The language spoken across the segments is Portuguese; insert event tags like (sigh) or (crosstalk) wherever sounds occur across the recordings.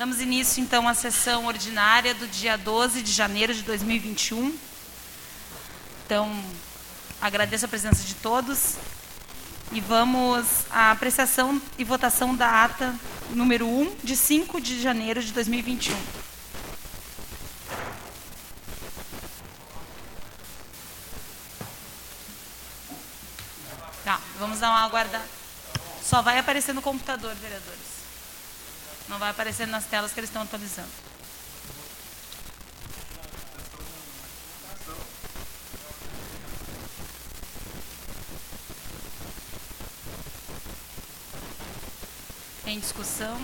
Damos início, então, à sessão ordinária do dia 12 de janeiro de 2021. Então, agradeço a presença de todos e vamos à apreciação e votação da ata número 1 de 5 de janeiro de 2021. Tá, vamos dar uma aguardada. Só vai aparecer no computador, vereadores. Não vai aparecer nas telas que eles estão atualizando. Em discussão.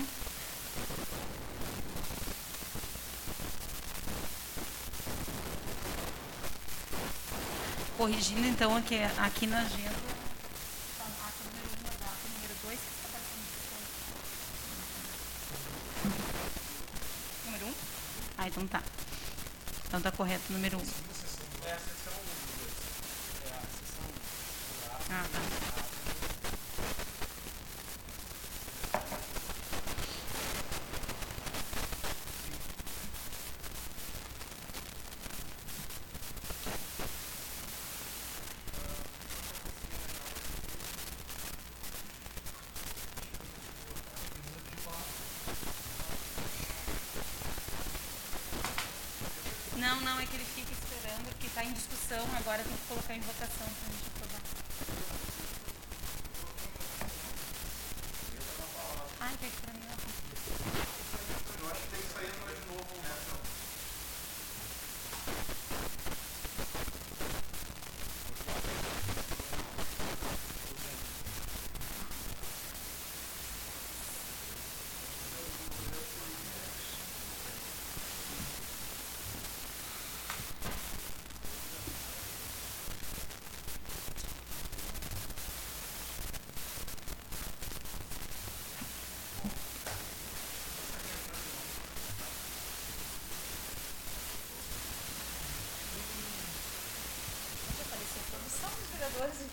Corrigindo então aqui, aqui na agenda. a ata número 1, a data número 2, que está aparecendo no Número 1? Ah, então tá. Então tá correto, número 1. Ah, tá. Não, não, é que ele fica esperando, porque está em discussão, agora tem was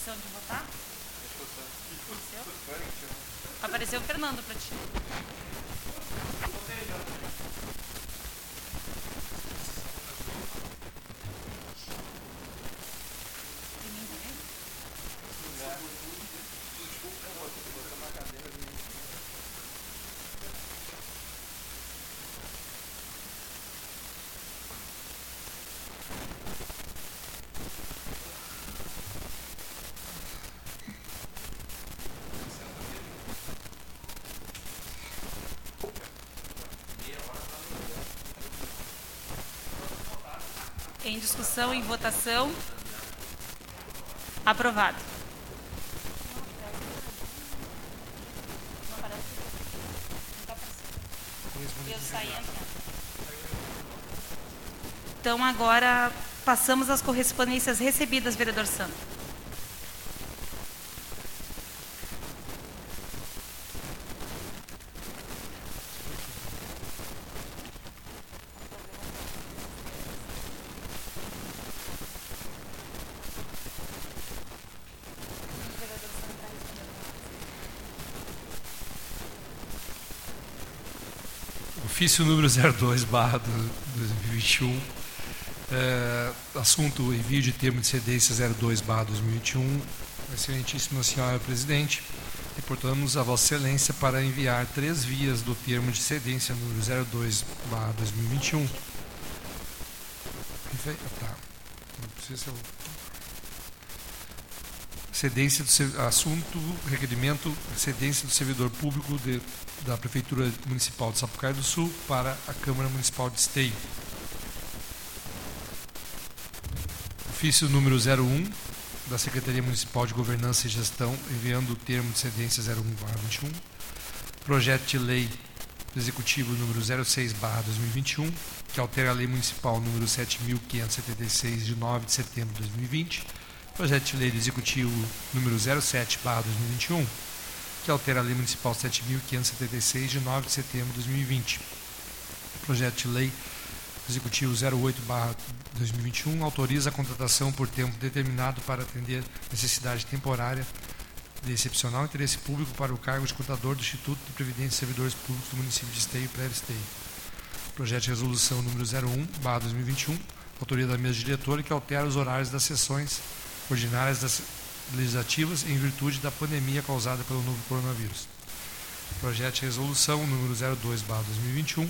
opção de votar? Apareceu? O Fernando para ti. De mim também? Em discussão, em votação. Aprovado. Então, agora passamos às correspondências recebidas, vereador Santo. Ofício número 02, barra 2021, é, assunto envio de termo de cedência 02, barra 2021. Excelentíssima senhora presidente, reportamos a Vossa Excelência para enviar três vias do termo de cedência número 02, barra 2021. Tá. Não precisa ser cedência do assunto, requerimento, cedência do servidor público de, da Prefeitura Municipal de Sapucaí do Sul para a Câmara Municipal de Esteio. Ofício número 01 da Secretaria Municipal de Governança e Gestão, enviando o termo de cedência 01/21. Projeto de lei do Executivo número 06/2021, que altera a Lei Municipal número 7576 de 9 de setembro de 2020 Projeto de Lei do Executivo número 07/2021, que altera a Lei Municipal 7576 de 9 de setembro de 2020. Projeto de Lei Executivo 08/2021 autoriza a contratação por tempo determinado para atender necessidade temporária de excepcional interesse público para o cargo de contador do Instituto de Previdência e Servidores Públicos do município de Esteio e Pré-Esteio. Projeto de resolução número 01/2021, autoria da mesa diretora que altera os horários das sessões ordinárias das legislativas em virtude da pandemia causada pelo novo coronavírus. Projeto de resolução número 02/2021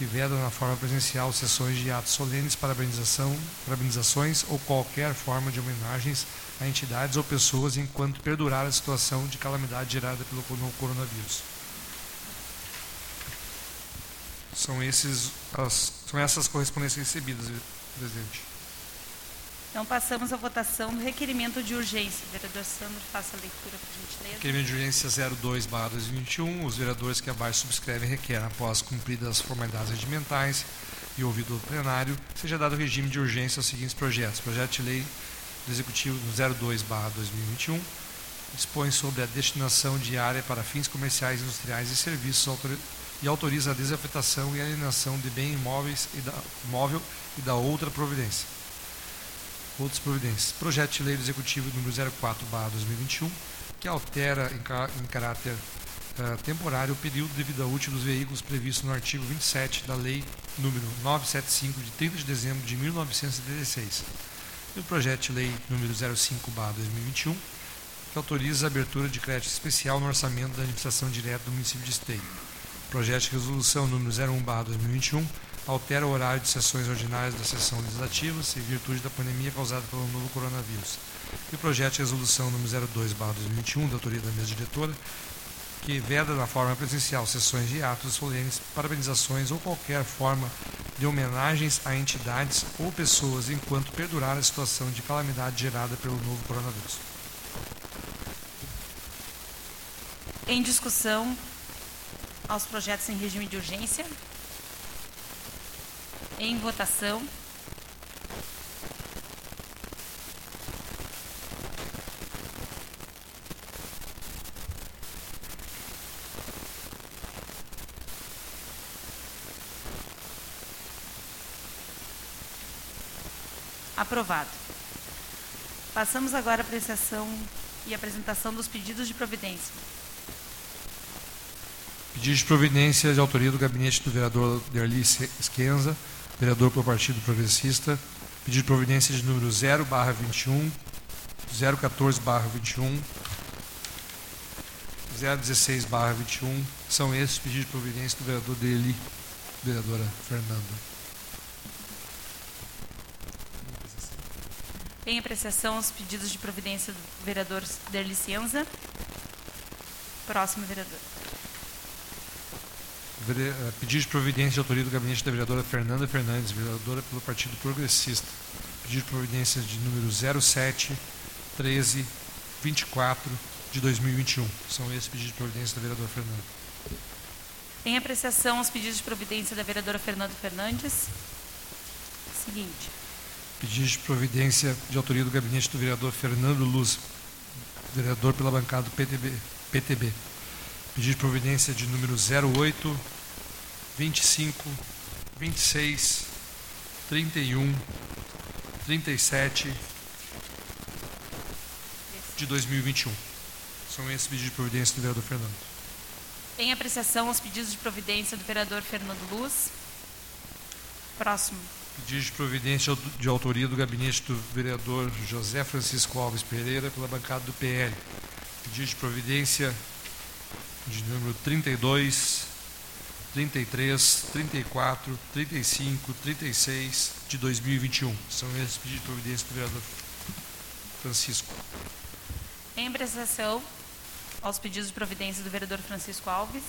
que veda na forma presencial sessões de atos solenes, parabenização, parabenizações ou qualquer forma de homenagens a entidades ou pessoas enquanto perdurar a situação de calamidade gerada pelo novo coronavírus. São, esses, as, são essas correspondências recebidas, presidente. Então, passamos à votação do requerimento de urgência. Vereador Sandro, faça a leitura, por gentileza. Requerimento de urgência 02, 2021. Os vereadores que abaixo subscrevem requerem, após cumpridas as formalidades regimentais e ouvido o plenário, seja dado regime de urgência aos seguintes projetos. Projeto de lei do Executivo 02, 2021, dispõe sobre a destinação de área para fins comerciais, industriais e serviços e autoriza a desafetação e alienação de bem imóveis e da, móvel e da outra providência outras providências. Projeto de Lei do Executivo número 04, 2021, que altera em, em caráter uh, temporário o período de vida útil dos veículos previsto no artigo 27 da Lei número 975, de 30 de dezembro de 1976. E o projeto de lei número 05, 2021, que autoriza a abertura de crédito especial no orçamento da administração direta do município de Esteio. Projeto de resolução número 01, 2021, altera o horário de sessões ordinárias da sessão legislativa, em virtude da pandemia causada pelo novo coronavírus. E o projeto de resolução número 02/2021, da autoria da mesa diretora, que veda na forma presencial sessões de atos solenes, parabenizações ou qualquer forma de homenagens a entidades ou pessoas enquanto perdurar a situação de calamidade gerada pelo novo coronavírus. Em discussão aos projetos em regime de urgência. Em votação. Aprovado. Passamos agora à apreciação e apresentação dos pedidos de providência. Pedido de providência de autoria do gabinete do vereador Derli Esquenza, vereador pelo Partido Progressista, pedido de providência de número 0 barra 21, 014 barra 21, 016 barra 21, são esses pedidos de providência do vereador Deli, vereadora Fernanda. Em apreciação os pedidos de providência do vereador Derli Cienza. Próximo vereador. Eh, pedido de providência de autoria do gabinete da vereadora Fernanda Fernandes, vereadora pelo Partido Progressista. Pedido de providência de número 07 13 24 de 2021. São esses pedidos de providência da vereadora Fernanda. Em apreciação os pedidos de providência da vereadora Fernanda Fernandes. Seguinte. Pedido de providência de autoria do gabinete do vereador Fernando Luz, vereador pela bancada do PTB. PTB. Pedido de providência de número 08, 25, 26, 31, 37 de 2021. São esses pedidos de providência do vereador Fernando. Em apreciação os pedidos de providência do vereador Fernando Luz. Próximo. Pedido de providência de autoria do gabinete do vereador José Francisco Alves Pereira pela bancada do PL. Pedido de providência de número 32, 33, 34, 35, 36 de 2021. São esses pedidos de providência do vereador Francisco. Em apreciação aos pedidos de providência do vereador Francisco Alves.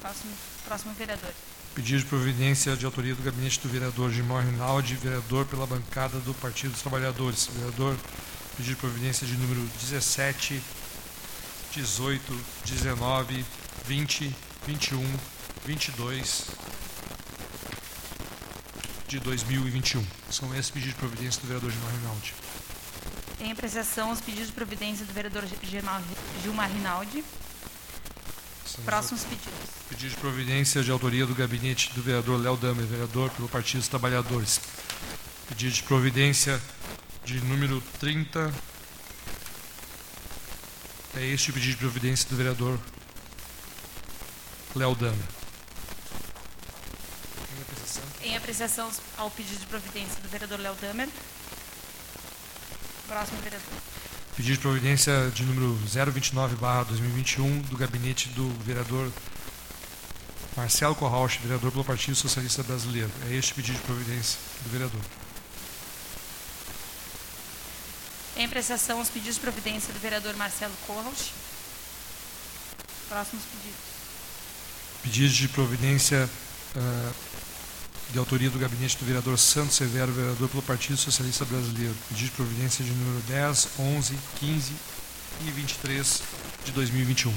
Próximo, próximo vereador. Pedido de providência de autoria do gabinete do vereador Gilmar Rinaldi, vereador pela bancada do Partido dos Trabalhadores. Vereador, pedido de providência de número 17, 18, 19, 20, 21, 22 de 2021. São esses pedidos de providência do vereador Gilmar Rinaldi. Em apreciação os pedidos de providência do vereador Gilmar, Rinaldi. Próximos pedidos. Pedido de providência de autoria do gabinete do vereador Léo Damer, vereador pelo Partido dos Trabalhadores. Pedido de providência de número 30. É este o pedido de providência do vereador Léo Damer. Em apreciação ao pedido de providência do vereador Léo Damer. Próximo vereador. Pedido de providência de número 029-2021 do gabinete do vereador Marcelo Corrauch, vereador pelo Partido Socialista Brasileiro. É este pedido de providência do vereador. Em apreciação os pedidos de providência do vereador Marcelo Corrauch. Próximos pedidos. Pedidos de providência uh, de autoria do gabinete do vereador Santos Severo, vereador pelo Partido Socialista Brasileiro. Pedido de providência de número 10, 11, 15 e 23 de 2021.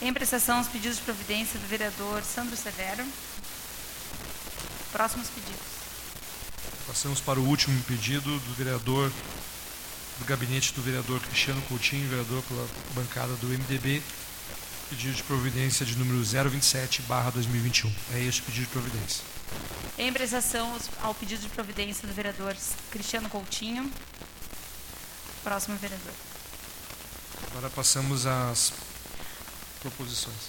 Em apreciação, os pedidos de providência do vereador Sandro Severo. Próximos pedidos. Passamos para o último pedido do vereador do gabinete do vereador Cristiano Coutinho, vereador pela bancada do MDB, Pedido de providência de número 027, barra 2021. É este pedido de providência. Em apreciação ao pedido de providência do vereador Cristiano Coutinho. Próximo vereador. Agora passamos às proposições.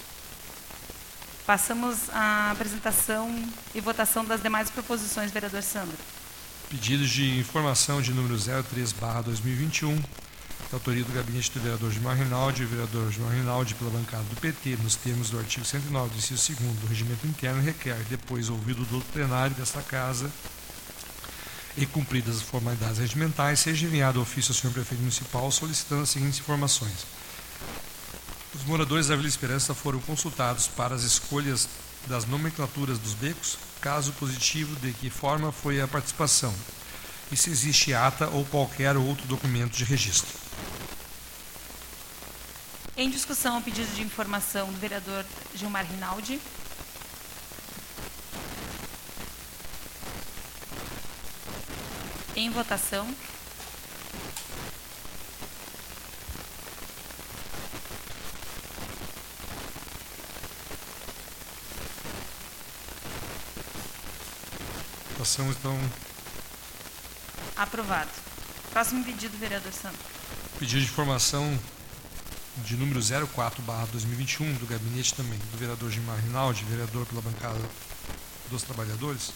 Passamos à apresentação e votação das demais proposições, vereador Sandro. Pedidos de informação de número 03, barra 2021 da autoria do gabinete do vereador Gilmar Rinaldi e vereador Gilmar Rinaldi pela bancada do PT, nos termos do artigo 109 do inciso 2 do regimento interno, requer, depois ouvido do plenário desta Casa e cumpridas as formalidades regimentais, seja enviado ofício ao senhor prefeito municipal solicitando as seguintes informações. Os moradores da Vila Esperança foram consultados para as escolhas das nomenclaturas dos becos, caso positivo de que forma foi a participação, e se existe ata ou qualquer outro documento de registro. Em discussão, o pedido de informação do vereador Gilmar Rinaldi. Em votação. Votação, então. Aprovado. Próximo pedido, vereador Santos. Pedido de informação de número 04, barra 2021, do gabinete também do vereador Gilmar Rinaldi, vereador pela bancada dos trabalhadores,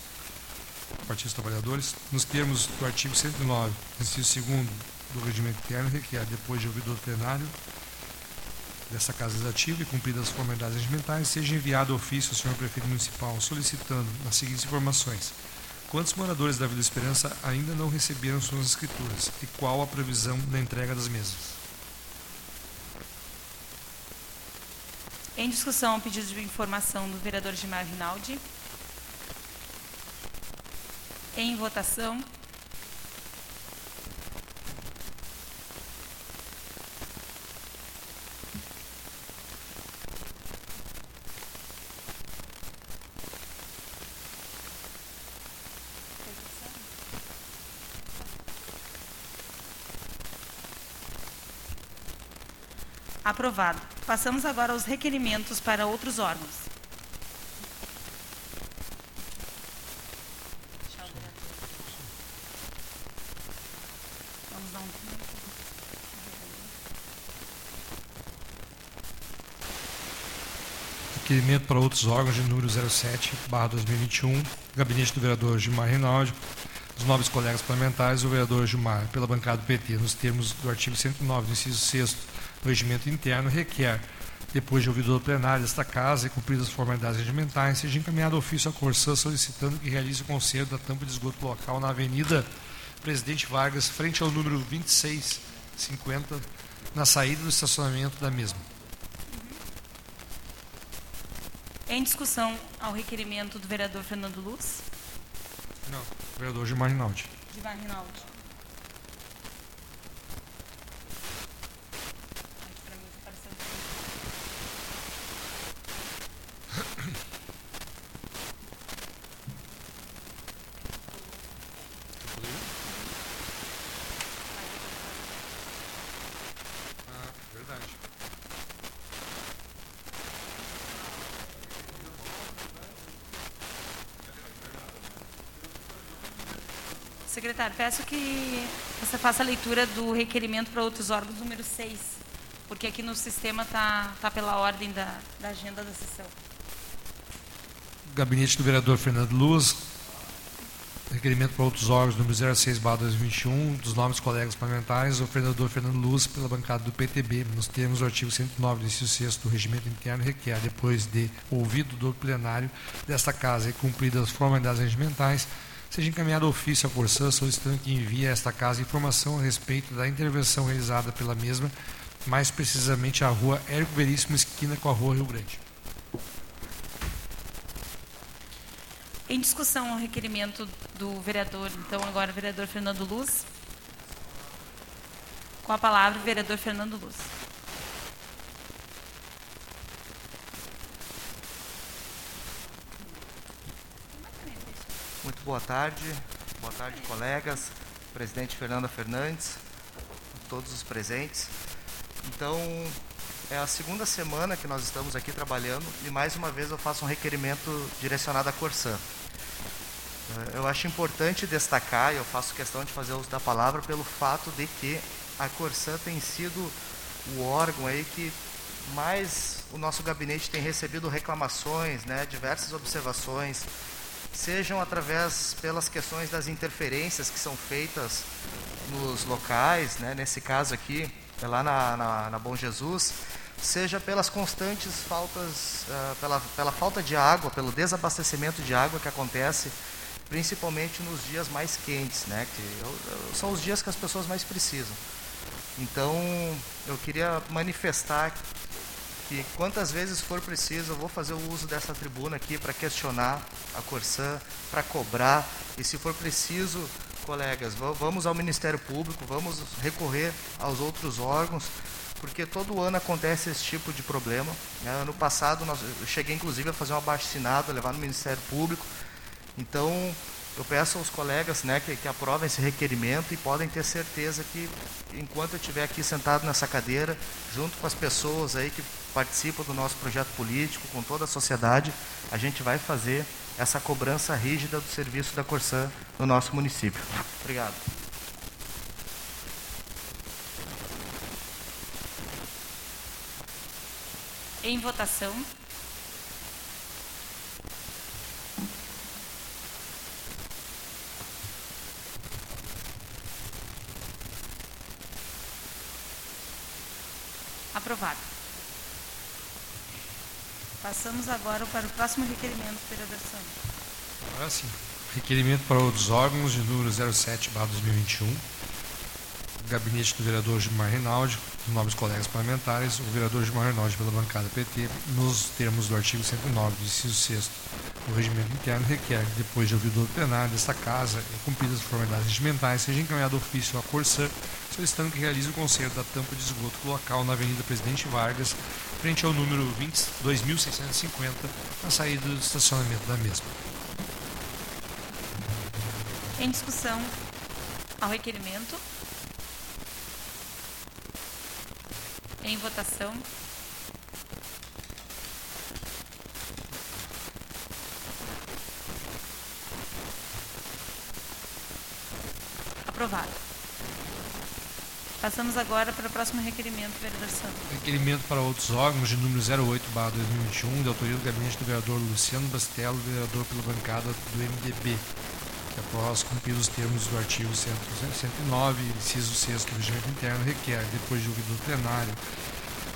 Partido dos Trabalhadores, nos termos do artigo 109, inciso 2 do regimento interno, requer, depois de ouvido do plenário dessa Casa Legislativa e cumpridas as formalidades regimentais, seja enviado ofício ao senhor prefeito municipal solicitando as seguintes informações. Quantos moradores da Vila Esperança ainda não receberam suas escrituras e qual a previsão da entrega das mesmas? Em discussão, o pedido de informação do vereador Gilmar Rinaldi. Em votação. Aprovado. Passamos agora aos requerimentos para outros órgãos. Requerimento para outros órgãos de número 07, barra 2021, gabinete do vereador Gilmar Rinaldi, dos nobres colegas parlamentares, o vereador Gilmar, pela bancada do PT, nos termos do artigo 109, do inciso 6 do regimento interno, requer, depois de ouvido do plenário desta Casa e cumpridas as formalidades regimentais, seja encaminhado ofício à Corsã solicitando que realize o conserto da tampa de esgoto local na Avenida Presidente Vargas, frente ao número 2650, na saída do estacionamento da mesma. Em discussão ao requerimento do vereador Fernando Luz. Não. Vereador Gilmar Rinaldi. Gilmar Rinaldi. Ai, pra mim tá parecendo que- Ah, verdade. Peço que você faça a leitura do requerimento para outros órgãos número 6, porque aqui no sistema está tá pela ordem da, da agenda da sessão. Gabinete do vereador Fernando Luz. Requerimento para outros órgãos, número 06, barra 2021, dos nomes colegas parlamentares, o vereador Fernando Luz, pela bancada do PTB, nos termos do artigo 109 do inciso 6 do regimento interno, requer, depois de ouvido do plenário desta Casa e cumpridas as formalidades regimentais, seja encaminhado ofício à Corsã solicitando que envie a esta Casa informação a respeito da intervenção realizada pela mesma, mais precisamente a rua Érico Veríssimo, esquina com a rua Rio Grande. Em discussão ao requerimento do vereador, então agora vereador Fernando Luz. Com a palavra, vereador Fernando Luz. Muito boa tarde, boa tarde, colegas, presidente Fernanda Fernandes, todos os presentes. Então, é a segunda semana que nós estamos aqui trabalhando e mais uma vez eu faço um requerimento direcionado à Corsã. Eh, Eu acho importante destacar, e eu faço questão de fazer uso da palavra, pelo fato de que a Corsã tem sido o órgão aí que mais o nosso gabinete tem recebido reclamações, né, diversas observações, sejam através pelas questões das interferências que são feitas nos locais, né, nesse caso aqui, é lá na, na, na Bom Jesus, seja pelas constantes faltas, ah, pela, pela falta de água, pelo desabastecimento de água que acontece, principalmente nos dias mais quentes, né, que são os dias que as pessoas mais precisam. Então, eu queria manifestar que quantas vezes for preciso, eu vou fazer o uso dessa tribuna aqui para questionar a Corsã, para cobrar, e se for preciso, colegas, va- vamos ao Ministério Público, vamos recorrer aos outros órgãos, porque todo ano acontece esse tipo de problema. né? Ano passado, nós, eu cheguei inclusive a fazer um abaixo-assinado, levar no Ministério Público. Então, eu peço aos colegas né, que, que aprovem esse requerimento e podem ter certeza que, enquanto eu estiver aqui sentado nessa cadeira, junto com as pessoas aí que participam do nosso projeto político, com toda a sociedade, a gente vai fazer essa cobrança rígida do serviço da Corsã no nosso município. Obrigado. Em votação. Aprovado. Passamos agora para o próximo requerimento, vereador Sandro. Agora sim. Requerimento para outros órgãos de número 07, barra 2021. gabinete do vereador Gilmar Rinaldi, dos nobres colegas parlamentares, o vereador Gilmar Rinaldi pela bancada PT, nos termos do artigo 109 do inciso 6 do regimento interno, requer que, depois de ouvido o plenário desta Casa e cumpridas as formalidades regimentais, seja encaminhado ofício à Corsã, solicitando que realize o conserto da tampa de esgoto do local na Avenida Presidente Vargas, frente ao número 2650, na saída do estacionamento da mesma. Em discussão ao requerimento. Em votação. Aprovado. Passamos agora para o próximo requerimento, vereador Santos. Requerimento para outros órgãos de número 08, 2021, de autoria do gabinete do vereador Luciano Bastello, vereador pela bancada do MDB, que após cumprir os termos do artigo 109, inciso 6 do regimento interno, requer, depois de ouvido do plenário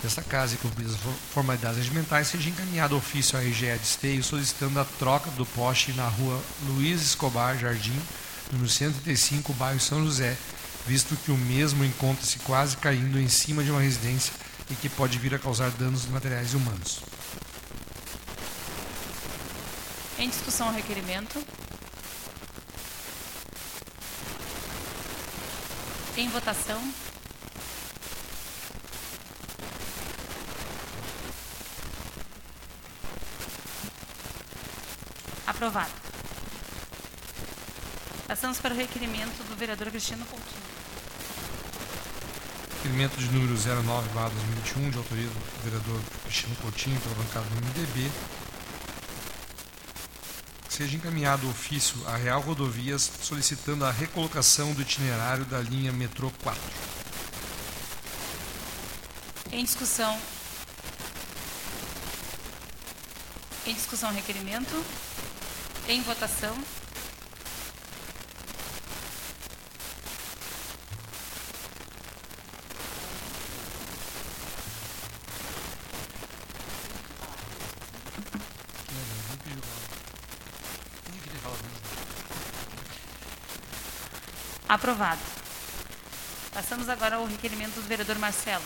desta casa e cumpridas as formalidades regimentais, seja encaminhado ofício à RGE de Esteio solicitando a troca do poste na rua Luiz Escobar Jardim, número 135, bairro São José, visto que o mesmo encontra-se quase caindo em cima de uma residência e que pode vir a causar danos materiais e humanos. Em discussão o requerimento. Em votação. Aprovado. Passamos para o requerimento do vereador Cristiano Coutinho. Requerimento de número 09, 2021, de autoria do vereador Cristiano Coutinho, pela bancada do MDB, seja encaminhado ofício à Real Rodovias solicitando a recolocação do itinerário da linha metrô 4. Em discussão. Em discussão, requerimento. Em votação. Aprovado. Passamos agora ao requerimento do vereador Marcelo.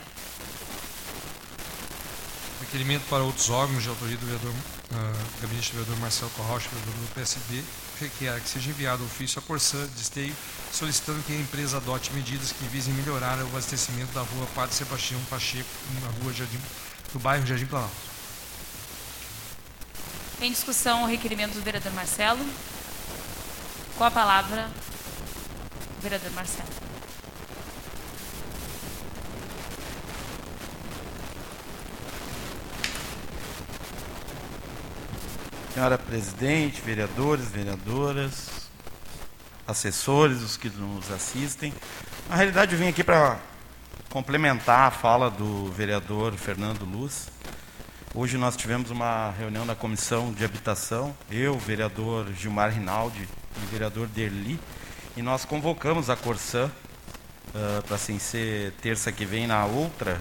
Requerimento para outros órgãos de autoria do vereador, uh, gabinete do vereador Marcelo Corrocha, vereador do PSD, requer que seja enviado ofício à Corsã de Esteio, solicitando que a empresa adote medidas que visem melhorar o abastecimento da rua Padre Sebastião Pacheco, na rua Jardim, do bairro Jardim Planalto. Em discussão, o requerimento do vereador Marcelo. Com a palavra, vereador Marcelo. Senhora presidente, vereadores, vereadoras, assessores, os que nos assistem. Na realidade, eu vim aqui para complementar a fala do vereador Fernando Luz. Hoje nós tivemos uma reunião da comissão de habitação, eu, vereador Gilmar Rinaldi e vereador Derli, e nós convocamos a Corsã uh, para assim ser terça que vem na outra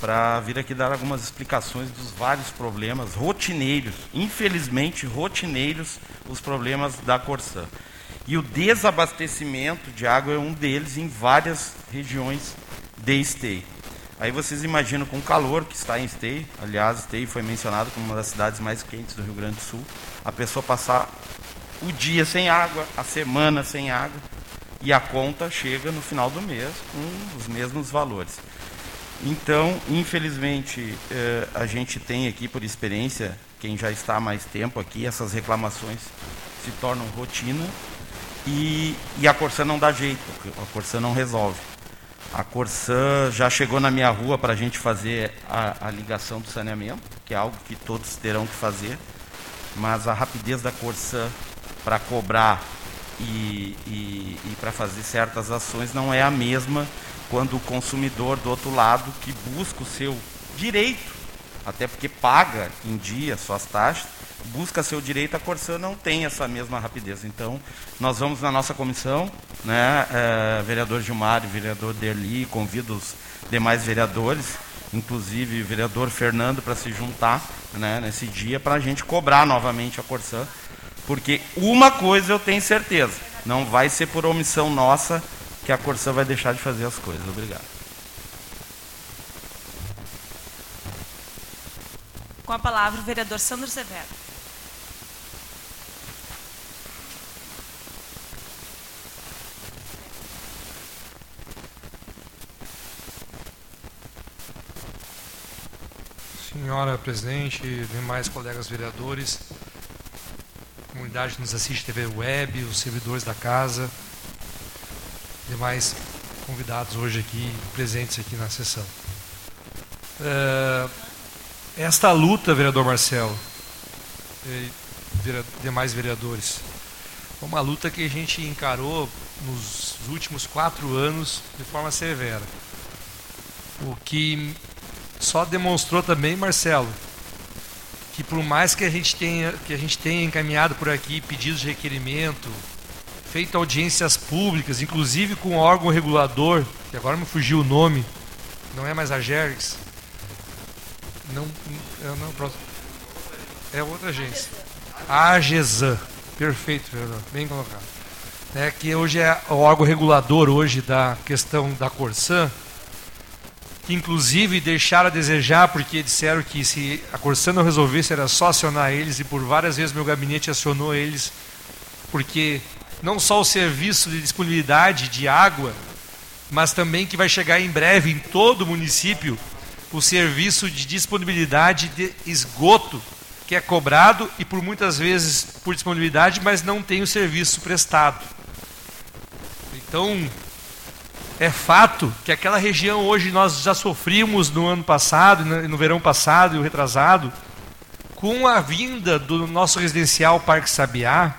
para vir aqui dar algumas explicações dos vários problemas rotineiros, infelizmente rotineiros, os problemas da Corsã. E o desabastecimento de água é um deles em várias regiões de Esteio. Aí vocês imaginam com o calor que está em Esteio, aliás, Esteio foi mencionado como uma das cidades mais quentes do Rio Grande do Sul, a pessoa passar o dia sem água, a semana sem água, e a conta chega no final do mês com os mesmos valores. Então, infelizmente, eh, a gente tem aqui, por experiência, quem já está há mais tempo aqui, essas reclamações se tornam rotina e, e a Corsã não dá jeito, a Corsã não resolve. A Corsã já chegou na minha rua para a gente fazer a, a ligação do saneamento, que é algo que todos terão que fazer, mas a rapidez da Corsã para cobrar e, e, e para fazer certas ações não é a mesma quando o consumidor do outro lado que busca o seu direito, até porque paga em dia suas taxas, busca seu direito, a Corsã não tem essa mesma rapidez. Então, nós vamos na nossa comissão, né, é, vereador Gilmar e vereador Derli, convido os demais vereadores, inclusive o vereador Fernando, para se juntar né, nesse dia, para a gente cobrar novamente a Corsã, porque uma coisa eu tenho certeza, não vai ser por omissão nossa que a Corsã vai deixar de fazer as coisas. Obrigado. Com a palavra o vereador Sandro Severo. Senhora presidente, demais colegas vereadores, comunidade que nos assiste TV web, os servidores da casa, demais convidados hoje aqui, presentes aqui na sessão. É, esta luta, vereador Marcelo, e demais vereadores, é uma luta que a gente encarou nos últimos quatro anos de forma severa. O que só demonstrou também, Marcelo, que por mais que a gente tenha, que a gente tenha encaminhado por aqui pedidos de requerimento, feito audiências públicas, inclusive com o órgão regulador, que agora me fugiu o nome, não é mais a Gergs, não, é, não, é outra agência. A AGESAN. Perfeito, vereador. Bem colocado. É que hoje é o órgão regulador hoje da questão da Corsan, que inclusive deixaram a desejar, porque disseram que se a Corsan não resolvesse era só acionar eles, e por várias vezes meu gabinete acionou eles, porque não só o serviço de disponibilidade de água, mas também que vai chegar em breve em todo o município o serviço de disponibilidade de esgoto, que é cobrado e por muitas vezes por disponibilidade, mas não tem o serviço prestado. Então, é fato que aquela região hoje nós já sofrimos no ano passado, no verão passado e o retrasado, com a vinda do nosso residencial Parque Sabiá,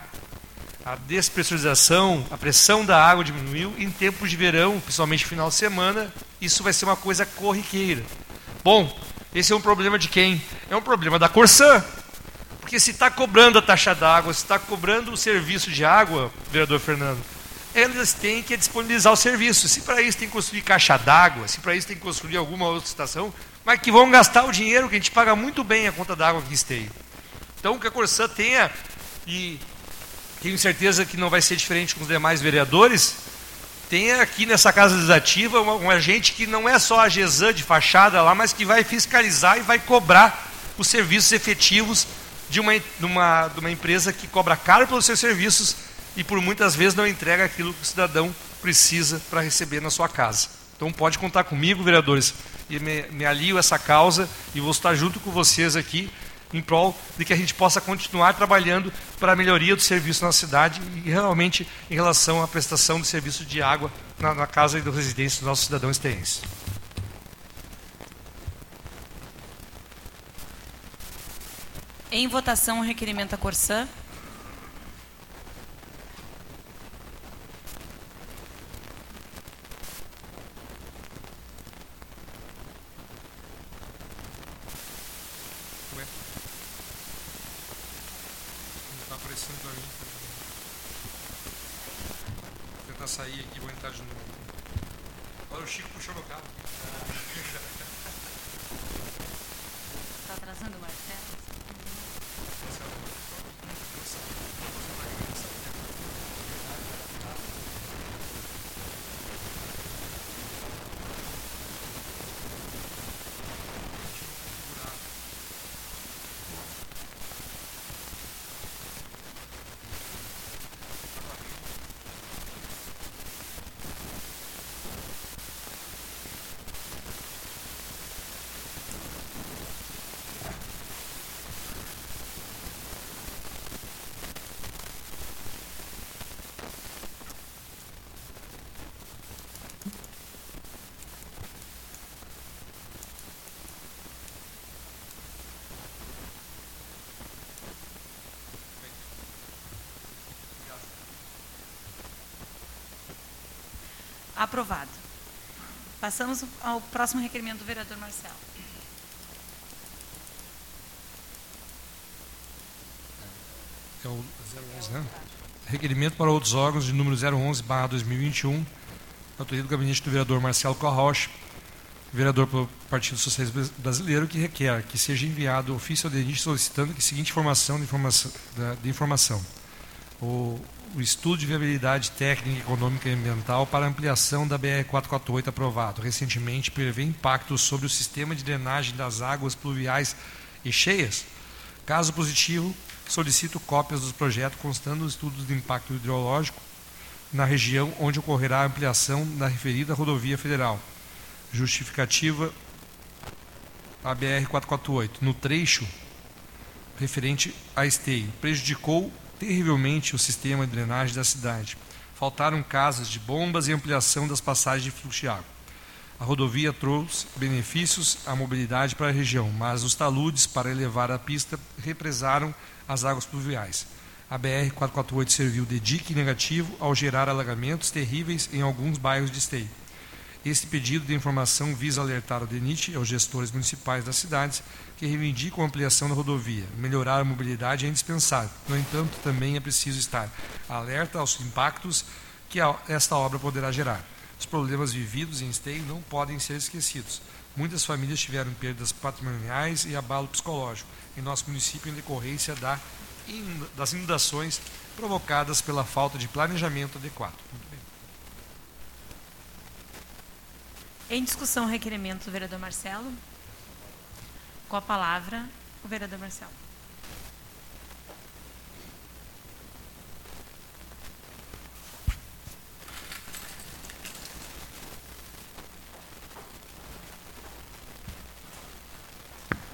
a despressurização, a pressão da água diminuiu em tempos de verão, principalmente final de semana, isso vai ser uma coisa corriqueira. Bom, esse é um problema de quem? É um problema da Corsã. Porque se está cobrando a taxa d'água, se está cobrando o serviço de água, vereador Fernando, eles têm que disponibilizar o serviço. Se para isso tem que construir caixa d'água, se para isso tem que construir alguma outra estação, mas que vão gastar o dinheiro que a gente paga muito bem a conta d'água que esteja. Então que a Corsã tenha, e tenho certeza que não vai ser diferente com os demais vereadores, tenha aqui nessa casa legislativa um agente que não é só a GESAN de fachada lá, mas que vai fiscalizar e vai cobrar os serviços efetivos de uma, de uma, de uma empresa que cobra caro pelos seus serviços e por muitas vezes não entrega aquilo que o cidadão precisa para receber na sua casa. Então pode contar comigo, vereadores, e me, me alio essa causa e vou estar junto com vocês aqui em prol de que a gente possa continuar trabalhando para a melhoria do serviço na cidade e realmente em relação à prestação de serviço de água na, na casa e da residência dos nossos cidadãos esteenses. Em votação, o requerimento a Corsã. sair aqui, vou entrar de novo. Olha, o Chico puxou meu carro. Está atrasando o Marcelo? Aprovado. Passamos ao próximo requerimento do vereador Marcelo. É o 011, né? Requerimento para outros órgãos de número 011, barra 2021, autoria do gabinete do vereador Marcelo Corrocha, vereador pelo Partido Socialista Brasileiro, que requer que seja enviado ofício ao DENIT solicitando que seguinte informação de informação. De informação. O, o estudo de viabilidade técnica, econômica e ambiental para ampliação da BR-448 aprovado. Recentemente, prevê impactos sobre o sistema de drenagem das águas pluviais e cheias. Caso positivo, solicito cópias dos projetos constando os estudos de impacto hidrológico na região onde ocorrerá a ampliação da referida rodovia federal. Justificativa a BR-448, no trecho referente a esteio, prejudicou terrivelmente o sistema de drenagem da cidade. Faltaram casas de bombas e ampliação das passagens de fluxo de água. A rodovia trouxe benefícios à mobilidade para a região, mas os taludes para elevar a pista represaram as águas pluviais. A BR-448 serviu de dique negativo ao gerar alagamentos terríveis em alguns bairros de Esteio. Este pedido de informação visa alertar o DENIT e aos gestores municipais das cidades que reivindicam a ampliação da rodovia. Melhorar a mobilidade é indispensável. No entanto, também é preciso estar alerta aos impactos que esta obra poderá gerar. Os problemas vividos em Esteio não podem ser esquecidos. Muitas famílias tiveram perdas patrimoniais e abalo psicológico em nosso município em decorrência da, das inundações provocadas pela falta de planejamento adequado. Em discussão, requerimento do vereador Marcelo. Com a palavra, o vereador Marcelo.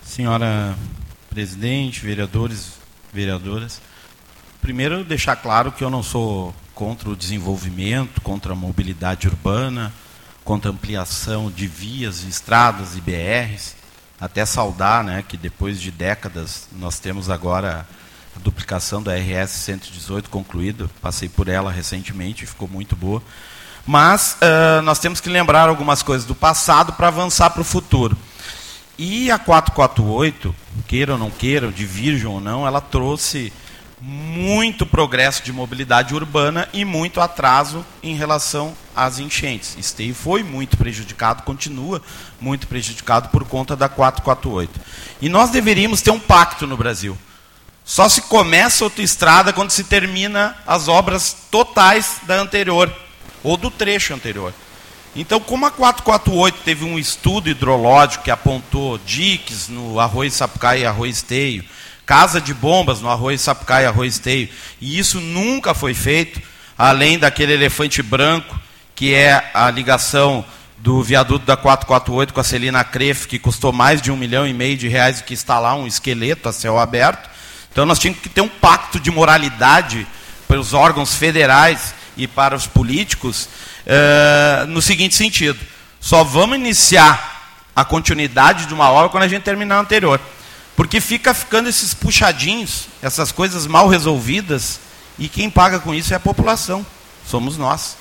Senhora presidente, vereadores, vereadoras, primeiro deixar claro que eu não sou contra o desenvolvimento, contra a mobilidade urbana, contra a ampliação de vias, estradas e BRs, até saudar né, que depois de décadas nós temos agora a duplicação da RS 118 concluída, passei por ela recentemente, ficou muito boa. Mas uh, nós temos que lembrar algumas coisas do passado para avançar para o futuro. E a 448, queira ou não queira, de virgem ou não, ela trouxe muito progresso de mobilidade urbana e muito atraso em relação às enchentes. Esteio foi muito prejudicado, continua muito prejudicado por conta da 448. E nós deveríamos ter um pacto no Brasil. Só se começa autoestrada quando se termina as obras totais da anterior, ou do trecho anterior. Então, como a 448 teve um estudo hidrológico que apontou diques no arroz Sapucaí e arroz Esteio, casa de bombas no arroz Sapucaí e arroz Teio. E isso nunca foi feito, além daquele elefante branco, que é a ligação do viaduto da 448 com a Celina Cref, que custou mais de um milhão e meio de reais que está lá um esqueleto a céu aberto. Então nós tínhamos que ter um pacto de moralidade para os órgãos federais e para os políticos uh, no seguinte sentido: só vamos iniciar a continuidade de uma obra quando a gente terminar a anterior. Porque fica ficando esses puxadinhos, essas coisas mal resolvidas, e quem paga com isso é a população, somos nós.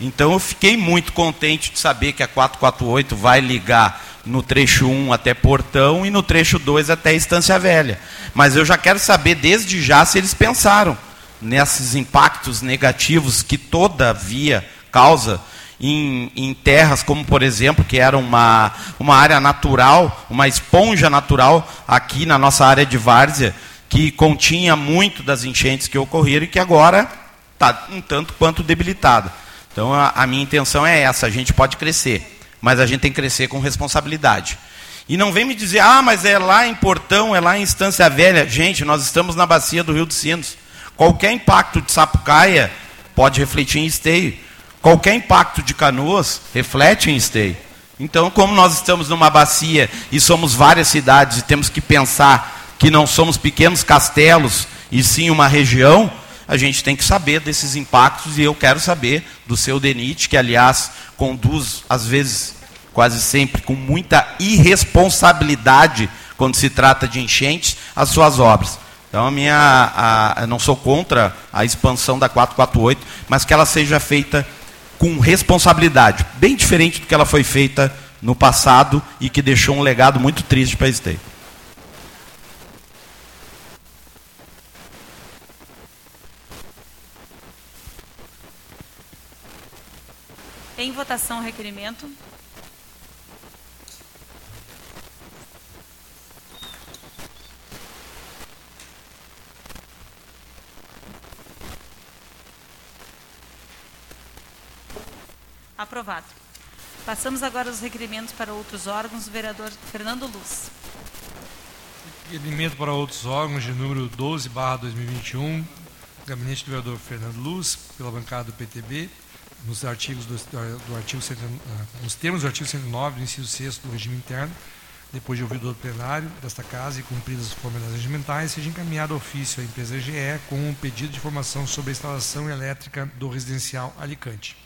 Então eu fiquei muito contente de saber que a 448 vai ligar no trecho 1 até Portão e no trecho 2 até Estância Velha. Mas eu já quero saber desde já se eles pensaram nesses impactos negativos que toda via causa em, em, terras como, por exemplo, que era uma, uma área natural, uma esponja natural aqui na nossa área de várzea, que continha muito das enchentes que ocorreram e que agora está um tanto quanto debilitada. Então, a, a minha intenção é essa: a gente pode crescer, mas a gente tem que crescer com responsabilidade. E não vem me dizer, ah, mas é lá em Portão, é lá em Estância Velha. Gente, nós estamos na bacia do Rio dos Sinos. Qualquer impacto de Sapucaia pode refletir em esteio. Qualquer impacto de canoas reflete em esteio. Então, como nós estamos numa bacia e somos várias cidades e temos que pensar que não somos pequenos castelos e sim uma região, a gente tem que saber desses impactos e eu quero saber do seu DENIT, que aliás conduz, às vezes, quase sempre, com muita irresponsabilidade quando se trata de enchentes, as suas obras. Então, a minha, a, eu não sou contra a expansão da 448, mas que ela seja feita com responsabilidade, bem diferente do que ela foi feita no passado e que deixou um legado muito triste para a Esteio. Em votação, requerimento. Aprovado. Passamos agora aos requerimentos para outros órgãos. O vereador Fernando Luz. Requerimento para outros órgãos de número 12, barra 2021, Gabinete do vereador Fernando Luz, pela bancada do PTB, nos artigos do, do artigo, nos termos do artigo 109 do inciso 6 do regime interno, depois de ouvido do plenário desta casa e cumpridas as formalidades regimentais, seja encaminhado ofício à empresa GE com um pedido de informação sobre a instalação elétrica do residencial Alicante.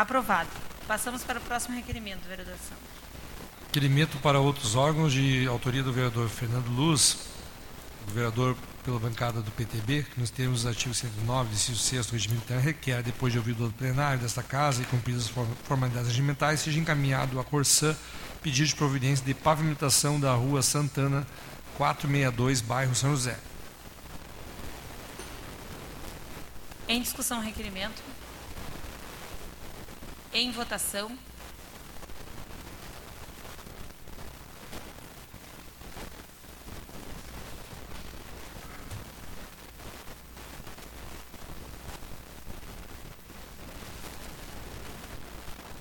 Aprovado. Passamos para o próximo requerimento, vereador Santos. Requerimento para outros órgãos de autoria do vereador Fernando Luz, vereador pela bancada do PTB, que nos termos do artigo 109, inciso 6 do regimento interno, requer, depois de ouvido do plenário desta Casa e cumpridas as formalidades regimentais, seja encaminhado à Corsã pedido de providência de pavimentação da rua Santana 462, bairro São José. Em discussão, requerimento. Em votação.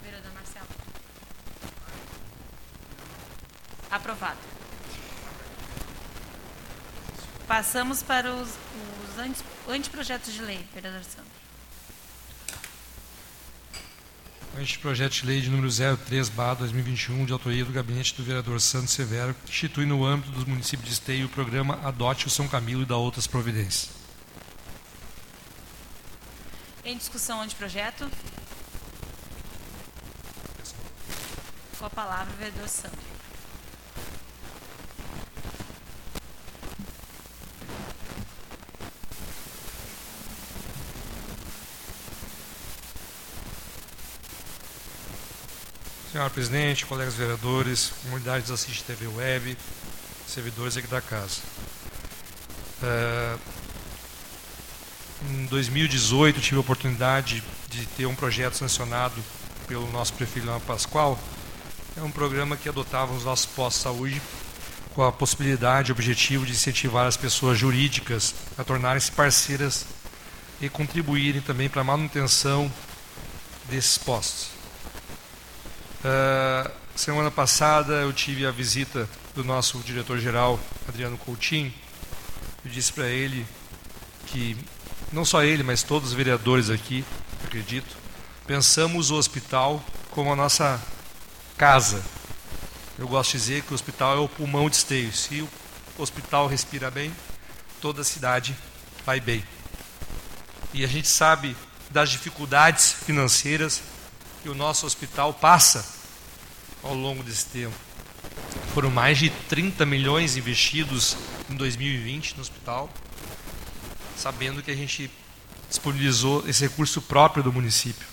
Vereador Marcelo. Aprovado. Passamos para os, os anteprojetos de lei, vereador. Este projeto de lei de número 03/2021, de autoria do gabinete do vereador Santos Severo, institui no âmbito dos municípios de Esteio o programa Adote o São Camilo e da outras providências. Em discussão anteprojeto. Com a palavra, o vereador Santos. Senhora presidente, colegas vereadores, comunidades assiste TV Web, servidores aqui da casa. É, em 2018 tive a oportunidade de ter um projeto sancionado pelo nosso prefeito Leão Pascoal. É um programa que adotava os nossos postos de saúde com a possibilidade, objetivo de incentivar as pessoas jurídicas a tornarem-se parceiras e contribuírem também para a manutenção desses postos. Uh, semana passada eu tive a visita do nosso diretor-geral, Adriano Coutinho. Eu disse para ele que, não só ele, mas todos os vereadores aqui, acredito, pensamos o hospital como a nossa casa. Eu gosto de dizer que o hospital é o pulmão de esteio. Se o hospital respira bem, toda a cidade vai bem. E a gente sabe das dificuldades financeiras que o nosso hospital passa ao longo desse tempo. Foram mais de 30 milhões investidos em 2020 no hospital, sabendo que a gente disponibilizou esse recurso próprio do município.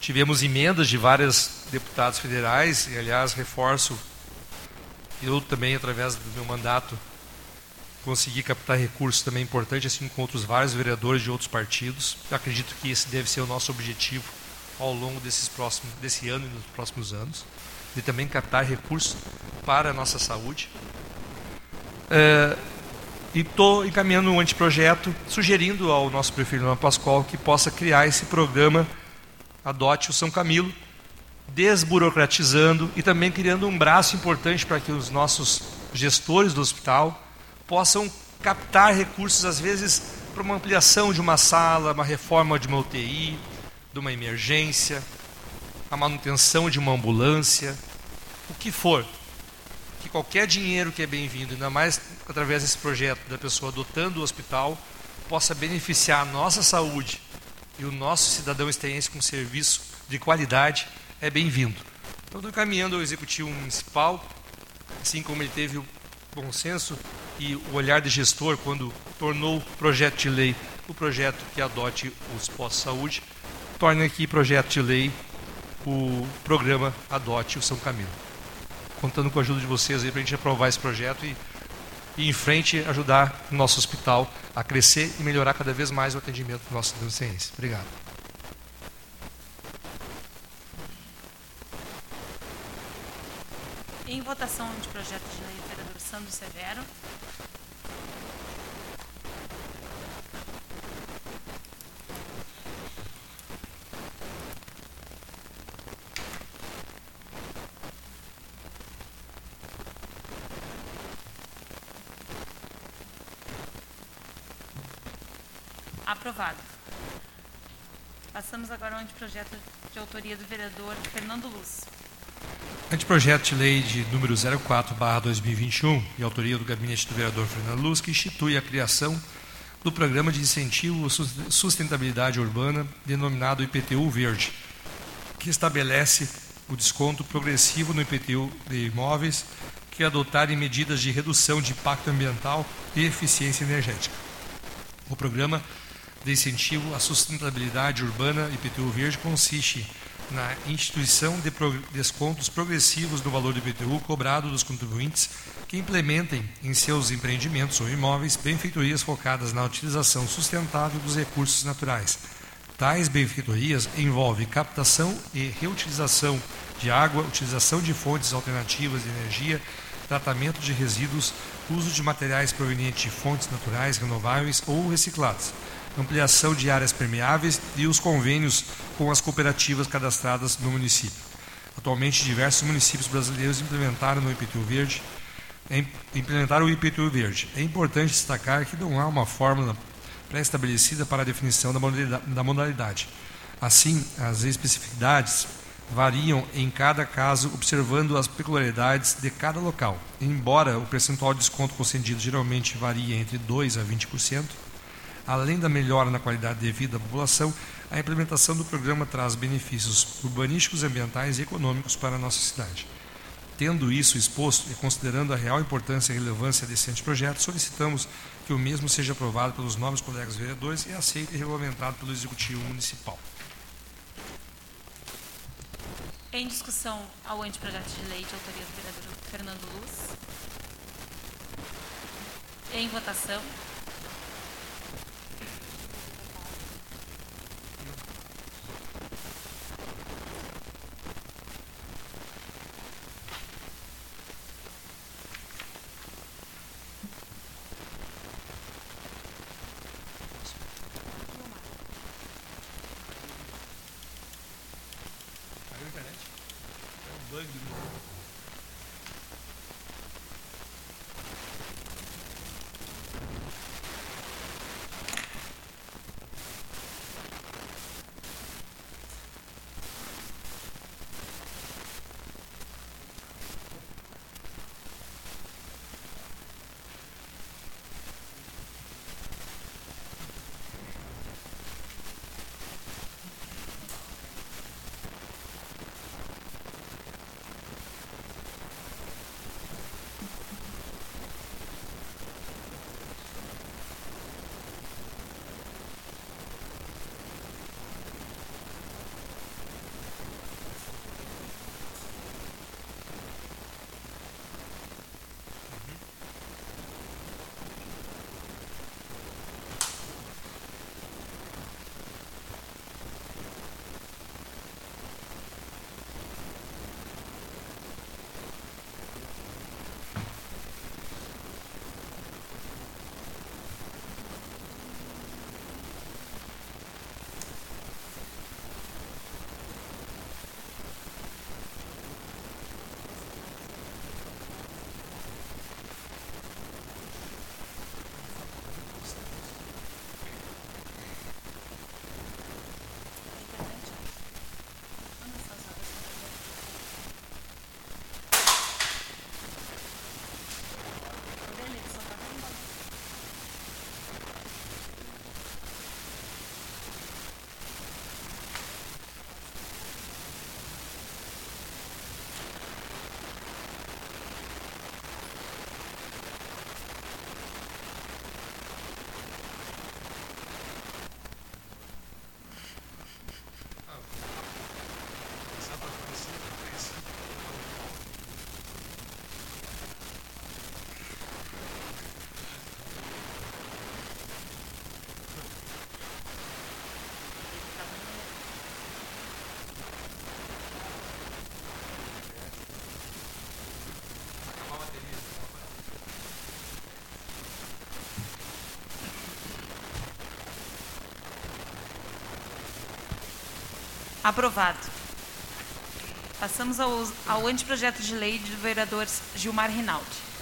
Tivemos emendas de vários deputados federais, e aliás, reforço, eu também, através do meu mandato, consegui captar recursos também importantes, assim como outros vários vereadores de outros partidos. Eu acredito que esse deve ser o nosso objetivo ao longo desses próximos, desse ano e nos próximos anos, de também captar recursos para a nossa saúde. É, e estou encaminhando um anteprojeto sugerindo ao nosso prefeito Ana Pascoal que possa criar esse programa Adote o São Camilo, desburocratizando e também criando um braço importante para que os nossos gestores do hospital possam captar recursos, às vezes, para uma ampliação de uma sala, uma reforma de uma UTI, de uma emergência, a manutenção de uma ambulância, o que for. Que qualquer dinheiro que é bem-vindo, ainda mais através desse projeto da pessoa adotando o hospital, possa beneficiar a nossa saúde e o nosso cidadão esteense com serviço de qualidade, é bem-vindo. Então, estou caminhando ao Executivo Municipal, assim como ele teve o bom senso e o olhar de gestor quando tornou o projeto de lei o projeto que adote os postos de saúde, torna aqui projeto de lei o programa Adote o São Camilo. Contando com a ajuda de vocês aí para a gente aprovar esse projeto e, e em frente ajudar o nosso hospital a crescer e melhorar cada vez mais o atendimento do nosso cidadãos Obrigado. Em votação de projeto de lei, vereador Sandro Severo. Aprovado. Passamos agora ao anteprojeto de autoria do vereador Fernando Luz. Anteprojeto de lei de número 04/2021 e autoria do gabinete do vereador Fernando Luz que institui a criação do programa de incentivo à sustentabilidade urbana denominado IPTU Verde, que estabelece o desconto progressivo no IPTU de imóveis que adotarem medidas de redução de impacto ambiental e eficiência energética. O programa de incentivo à sustentabilidade urbana IPTU Verde consiste na instituição de descontos progressivos no valor do IPTU cobrado dos contribuintes que implementem em seus empreendimentos ou imóveis benfeitorias focadas na utilização sustentável dos recursos naturais. Tais benfeitorias envolvem captação e reutilização de água, utilização de fontes alternativas de energia, tratamento de resíduos, uso de materiais provenientes de fontes naturais renováveis ou reciclados ampliação de áreas permeáveis e os convênios com as cooperativas cadastradas no município. Atualmente, diversos municípios brasileiros implementaram no IPTU Verde, implementaram o IPTU Verde. É importante destacar que não há uma fórmula pré-estabelecida para a definição da modalidade. Assim, as especificidades variam em cada caso, observando as peculiaridades de cada local. Embora o percentual de desconto concedido geralmente varie entre 2% a 20%, Além da melhora na qualidade de vida da população, a implementação do programa traz benefícios urbanísticos, ambientais e econômicos para a nossa cidade. Tendo isso exposto e considerando a real importância e relevância desse anteprojeto, solicitamos que o mesmo seja aprovado pelos novos colegas vereadores e aceito e regulamentado pelo Executivo Municipal. Em discussão ao anteprojeto de lei de autoria do vereador Fernando Luz. Em votação. Aprovado. Passamos ao, ao anteprojeto de lei do vereador Gilmar Rinaldi.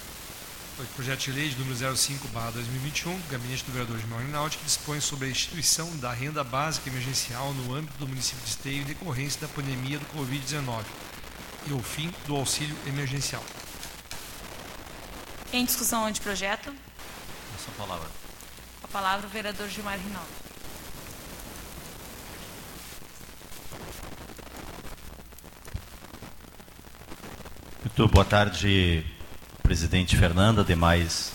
Projeto de lei de número 05, 2021, gabinete do vereador Gilmar Rinaldi, que dispõe sobre a instituição da renda básica emergencial no âmbito do município de Esteio em decorrência da pandemia do Covid-19 e o fim do auxílio emergencial. Em discussão o anteprojeto? Essa palavra. Com a palavra o vereador Gilmar Rinaldi. Muito boa tarde, presidente Fernanda, demais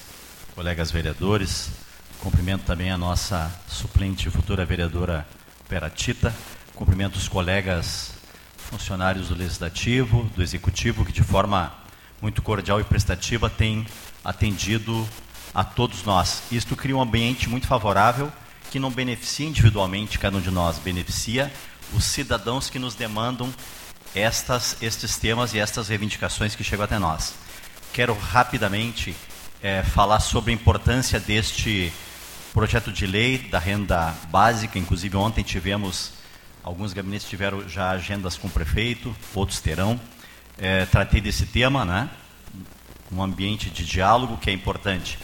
colegas vereadores. Cumprimento também a nossa suplente futura vereadora Peratita. Cumprimento os colegas funcionários do Legislativo, do Executivo, que de forma muito cordial e prestativa têm atendido a todos nós. Isto cria um ambiente muito favorável que não beneficia individualmente cada um de nós, beneficia os cidadãos que nos demandam estas, estes temas e estas reivindicações que chegam até nós. Quero rapidamente é, falar sobre a importância deste projeto de lei da renda básica. Inclusive, ontem tivemos, alguns gabinetes tiveram já agendas com o prefeito, outros terão. É, tratei desse tema, né? Um ambiente de diálogo que é importante.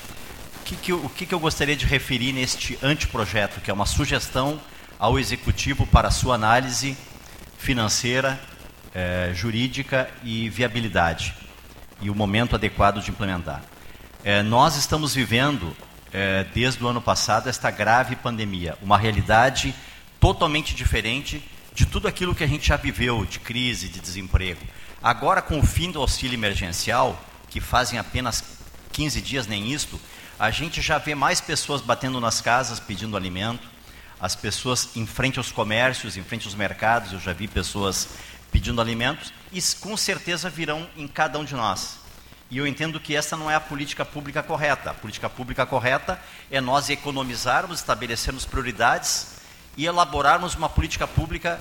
O que, que, o que, que eu gostaria de referir neste anteprojeto, que é uma sugestão ao Executivo para sua análise financeira é, jurídica e viabilidade e o momento adequado de implementar. É, nós estamos vivendo, é, desde o ano passado, esta grave pandemia, uma realidade totalmente diferente de tudo aquilo que a gente já viveu de crise, de desemprego. Agora, com o fim do auxílio emergencial, que fazem apenas 15 dias, nem isto, a gente já vê mais pessoas batendo nas casas pedindo alimento, as pessoas em frente aos comércios, em frente aos mercados, eu já vi pessoas pedindo alimentos, e com certeza virão em cada um de nós. E eu entendo que essa não é a política pública correta. A política pública correta é nós economizarmos, estabelecermos prioridades e elaborarmos uma política pública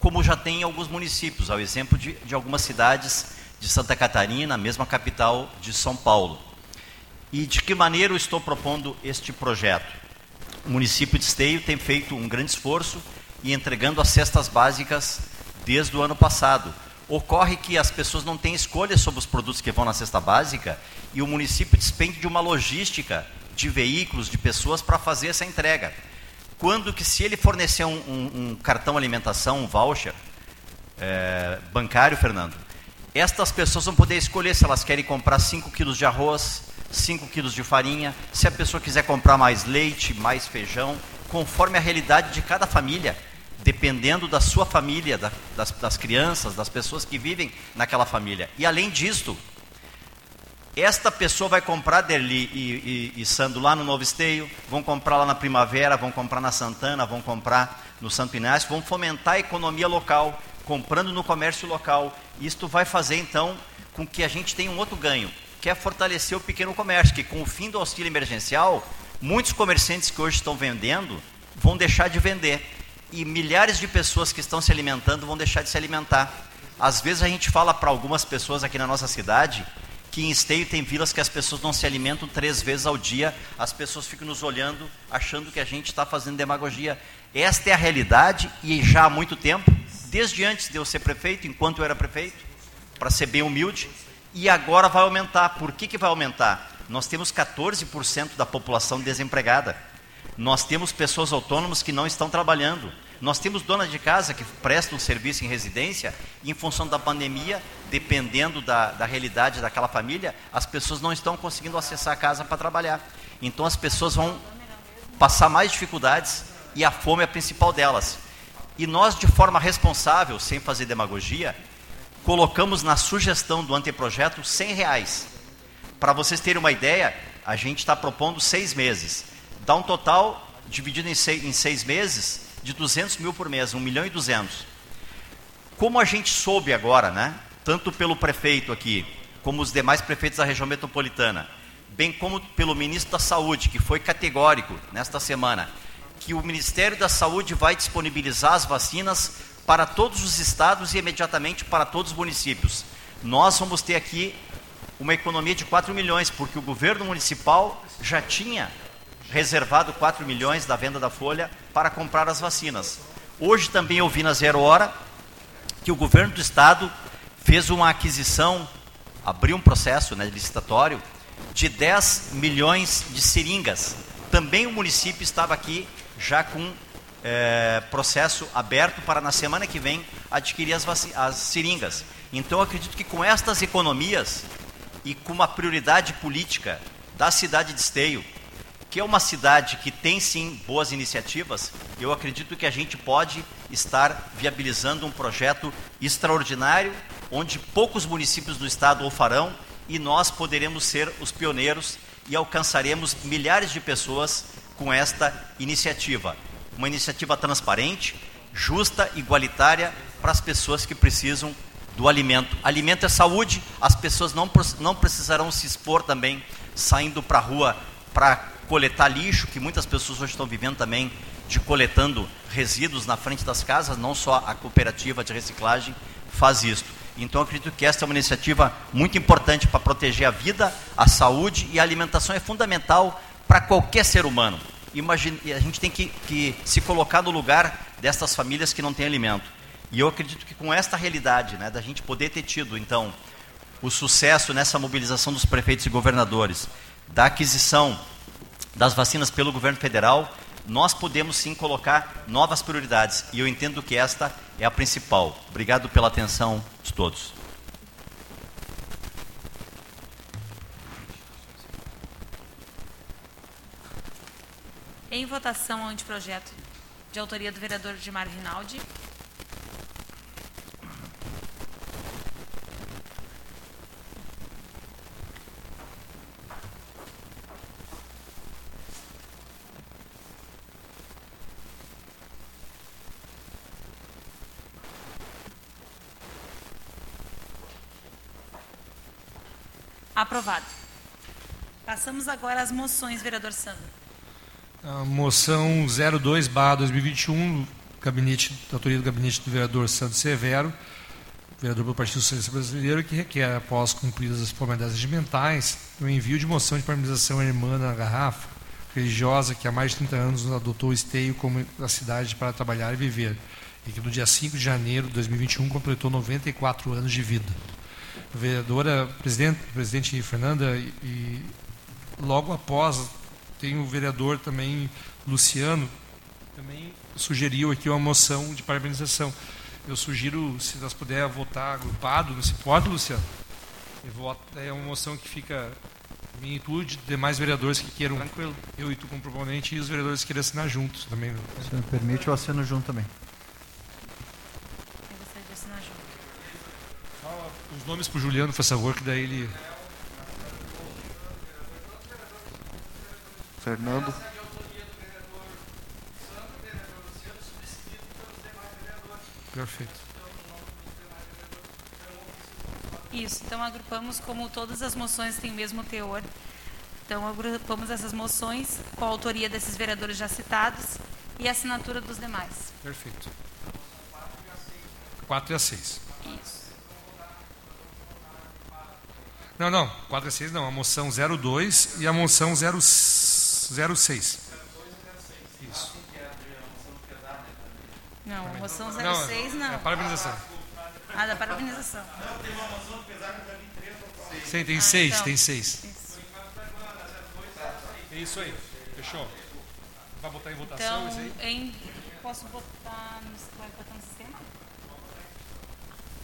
como já tem em alguns municípios, ao exemplo de, de algumas cidades de Santa Catarina, mesma capital de São Paulo. E de que maneira eu estou propondo este projeto? O município de Esteio tem feito um grande esforço e entregando as cestas básicas desde o ano passado. Ocorre que as pessoas não têm escolha sobre os produtos que vão na cesta básica e o município despende de uma logística de veículos, de pessoas para fazer essa entrega. Quando que se ele fornecer um, um, um cartão alimentação, um voucher é, bancário, Fernando, estas pessoas vão poder escolher se elas querem comprar 5 quilos de arroz, 5 quilos de farinha, se a pessoa quiser comprar mais leite, mais feijão, conforme a realidade de cada família dependendo da sua família, da, das, das, crianças, das pessoas que vivem naquela família. E além disto, esta pessoa vai comprar Derli e, e, e Sando lá no Novo Esteio, vão comprar lá na Primavera, vão comprar na Santana, vão comprar no Santo Inácio, vão fomentar a economia local, comprando no comércio local. Isto vai fazer então com que a gente tenha um outro ganho, que é fortalecer o pequeno comércio, que com o fim do auxílio emergencial, muitos comerciantes que hoje estão vendendo vão deixar de vender e milhares de pessoas que estão se alimentando vão deixar de se alimentar. Às vezes a gente fala para algumas pessoas aqui na nossa cidade que em Esteio tem vilas que as pessoas não se alimentam três vezes ao dia, as pessoas ficam nos olhando, achando que a gente está fazendo demagogia. Esta é a realidade e já há muito tempo, desde antes de eu ser prefeito, enquanto eu era prefeito, para ser bem humilde, e agora vai aumentar. Por que, que vai aumentar? Nós temos 14% da população desempregada. Nós temos pessoas autônomas que não estão trabalhando. Nós temos dona de casa que prestam serviço em residência e, em função da pandemia, dependendo da, da realidade daquela família, as pessoas não estão conseguindo acessar a casa para trabalhar. Então, as pessoas vão passar mais dificuldades e a fome é a principal delas. E nós, de forma responsável, sem fazer demagogia, colocamos na sugestão do anteprojeto 100 reais. Para vocês terem uma ideia, a gente está propondo seis meses. Dá um total, dividido em seis, em seis meses, de 200 mil por mês, 1 milhão e 200. Como a gente soube agora, né, tanto pelo prefeito aqui, como os demais prefeitos da região metropolitana, bem como pelo ministro da Saúde, que foi categórico nesta semana, que o Ministério da Saúde vai disponibilizar as vacinas para todos os estados e imediatamente para todos os municípios. Nós vamos ter aqui uma economia de 4 milhões, porque o governo municipal já tinha reservado 4 milhões da venda da folha para comprar as vacinas. Hoje também eu vi na Zero Hora que o governo do estado fez uma aquisição, abriu um processo né, licitatório de 10 milhões de seringas. Também o município estava aqui já com é, processo aberto para na semana que vem adquirir as, as seringas. Então acredito que com estas economias e com uma prioridade política da cidade de Esteio, que é uma cidade que tem sim boas iniciativas, eu acredito que a gente pode estar viabilizando um projeto extraordinário, onde poucos municípios do estado o farão e nós poderemos ser os pioneiros e alcançaremos milhares de pessoas com esta iniciativa. Uma iniciativa transparente, justa, igualitária para as pessoas que precisam do alimento. Alimento é saúde, as pessoas não, não precisarão se expor também saindo para a rua para coletar lixo, que muitas pessoas hoje estão vivendo também de coletando resíduos na frente das casas, não só a cooperativa de reciclagem faz isso. Então, acredito que esta é uma iniciativa muito importante para proteger a vida, a saúde e a alimentação é fundamental para qualquer ser humano. Imagine, a gente tem que, que se colocar no lugar dessas famílias que não têm alimento. E eu acredito que com esta realidade, né, da gente poder ter tido, então, o sucesso nessa mobilização dos prefeitos e governadores, da aquisição das vacinas pelo governo federal, nós podemos sim colocar novas prioridades. E eu entendo que esta é a principal. Obrigado pela atenção de todos. Em votação o anteprojeto de autoria do vereador Gilmar Rinaldi. Aprovado. Passamos agora às moções, vereador Sandro. A moção 02 2021, gabinete, autoria do gabinete do vereador Santos Severo, vereador do Partido Socialista Brasileiro, que requer, após cumpridas as formalidades regimentais, o envio de moção de paralisação à irmã na garrafa religiosa que há mais de 30 anos adotou o esteio como a cidade para trabalhar e viver, e que no dia 5 de janeiro de 2021 completou 94 anos de vida vereadora, presidente, presidente Fernanda, e, e logo após tem o vereador também Luciano, também sugeriu aqui uma moção de parabenização. Eu sugiro, se nós puder votar agrupado, não se pode, Luciano? É uma moção que fica mim e tu, de demais vereadores que queiram. Tranquilo. Eu e tu como proponente e os vereadores que queiram assinar juntos também. Se me permite, eu assino junto também. Os nomes para o Juliano, por favor, que daí ele. Fernando. Perfeito. Isso, então agrupamos como todas as moções têm o mesmo teor. Então agrupamos essas moções com a autoria desses vereadores já citados e a assinatura dos demais. Perfeito. 4 e a 6. Isso. Não, não, 4 a 6 não, a moção 02 e a moção 0, 06. Isso. Não, a moção 06 não. É a parabenização. Ah, da parabenização. Não, tem uma moção que apesar de vir 3 ou Sim, tem 6, ah, então. tem 6. É isso aí, fechou. Vai botar em votação então, isso aí? Em, posso botar no, vai botar no sistema?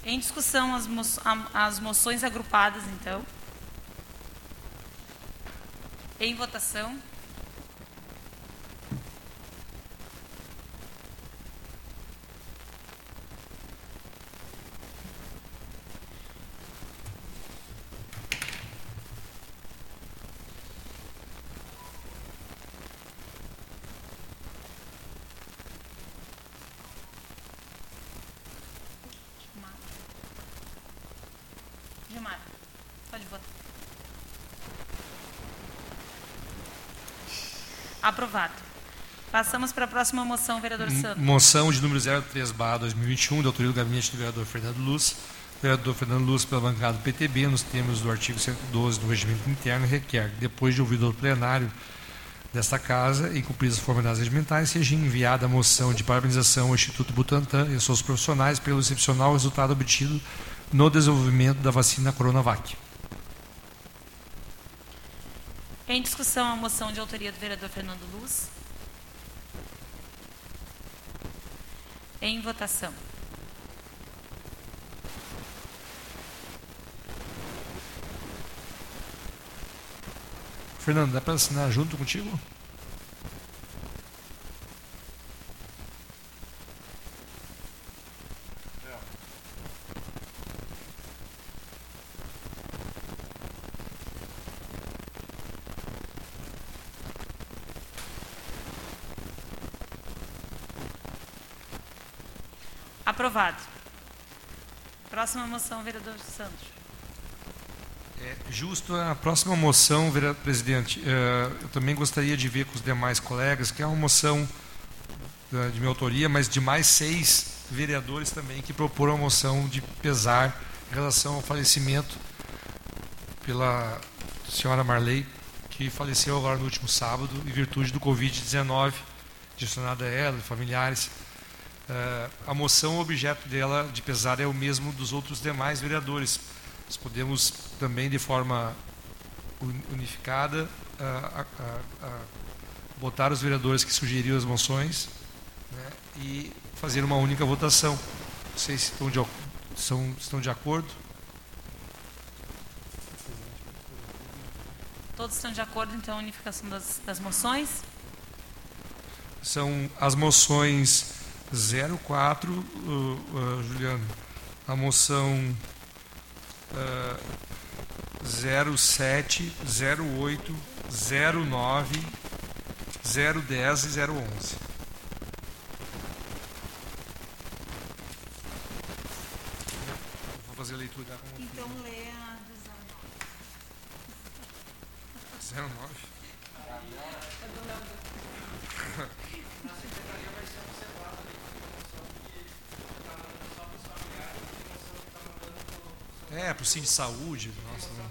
Em discussão as, mo as moções agrupadas, então. Em votação. Aprovado. Passamos para a próxima moção, vereador Santos. Moção de número 03, 2021, da autoria do gabinete do vereador Fernando Luz. O vereador Fernando Luz, pela bancada do PTB, nos termos do artigo 112 do regimento interno, requer, depois de ouvido o plenário, desta Casa, em cumprir as formalidades regimentais, seja enviada a moção de parabenização ao Instituto Butantan e aos seus profissionais pelo excepcional resultado obtido no desenvolvimento da vacina Coronavac. Em discussão a moção de autoria do vereador Fernando Luz. Em votação. Fernando, dá para assinar junto contigo? Aprovado. Próxima moção, vereador Santos. É justo a próxima moção, vereador presidente. é, eu também gostaria de ver com os demais colegas, que é uma moção é, de minha autoria, mas de mais seis vereadores também que proporam a moção de pesar em relação ao falecimento pela senhora Marley, que faleceu agora no último sábado, em virtude do Covid-19, gestionada a ela e familiares. É, a moção, o objeto dela de pesar é o mesmo dos outros demais vereadores. Nós podemos também, de forma uni- unificada, a- a- botar os vereadores que sugeriram as moções né, e fazer uma única votação. Não sei se estão de, são, estão de acordo. Todos estão de acordo, então, a unificação das, das moções? São as moções 04, uh, uh, Juliano, a moção uh, 07, 08, 09, 010 e 011. Vou fazer a leitura da Então, lê a 09. É, pro Cine de Saúde. Nossa, né?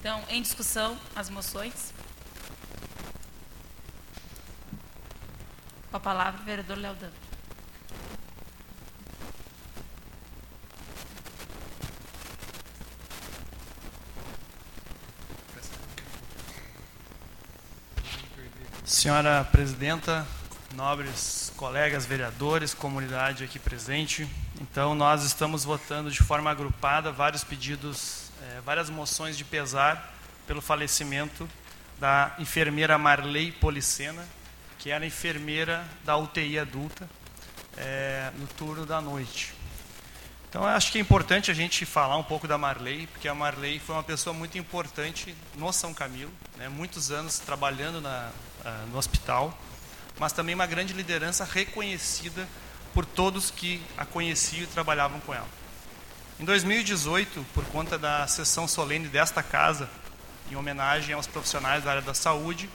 Então, em discussão, as moções. Com a palavra, o vereador Léo Dan. Senhora Presidenta, nobres colegas vereadores, comunidade aqui presente. Então, nós estamos votando de forma agrupada vários pedidos, eh, várias moções de pesar pelo falecimento da enfermeira Marley Policena, que era enfermeira da UTI adulta, eh, no turno da noite. Então, acho que é importante a gente falar um pouco da Marley, porque a Marley foi uma pessoa muito importante no São Camilo, né, muitos anos trabalhando na, ah, no hospital, mas também uma grande liderança reconhecida por todos que a conheciam e trabalhavam com ela. Em 2018, por conta da sessão solene desta casa, em homenagem aos profissionais da área da saúde,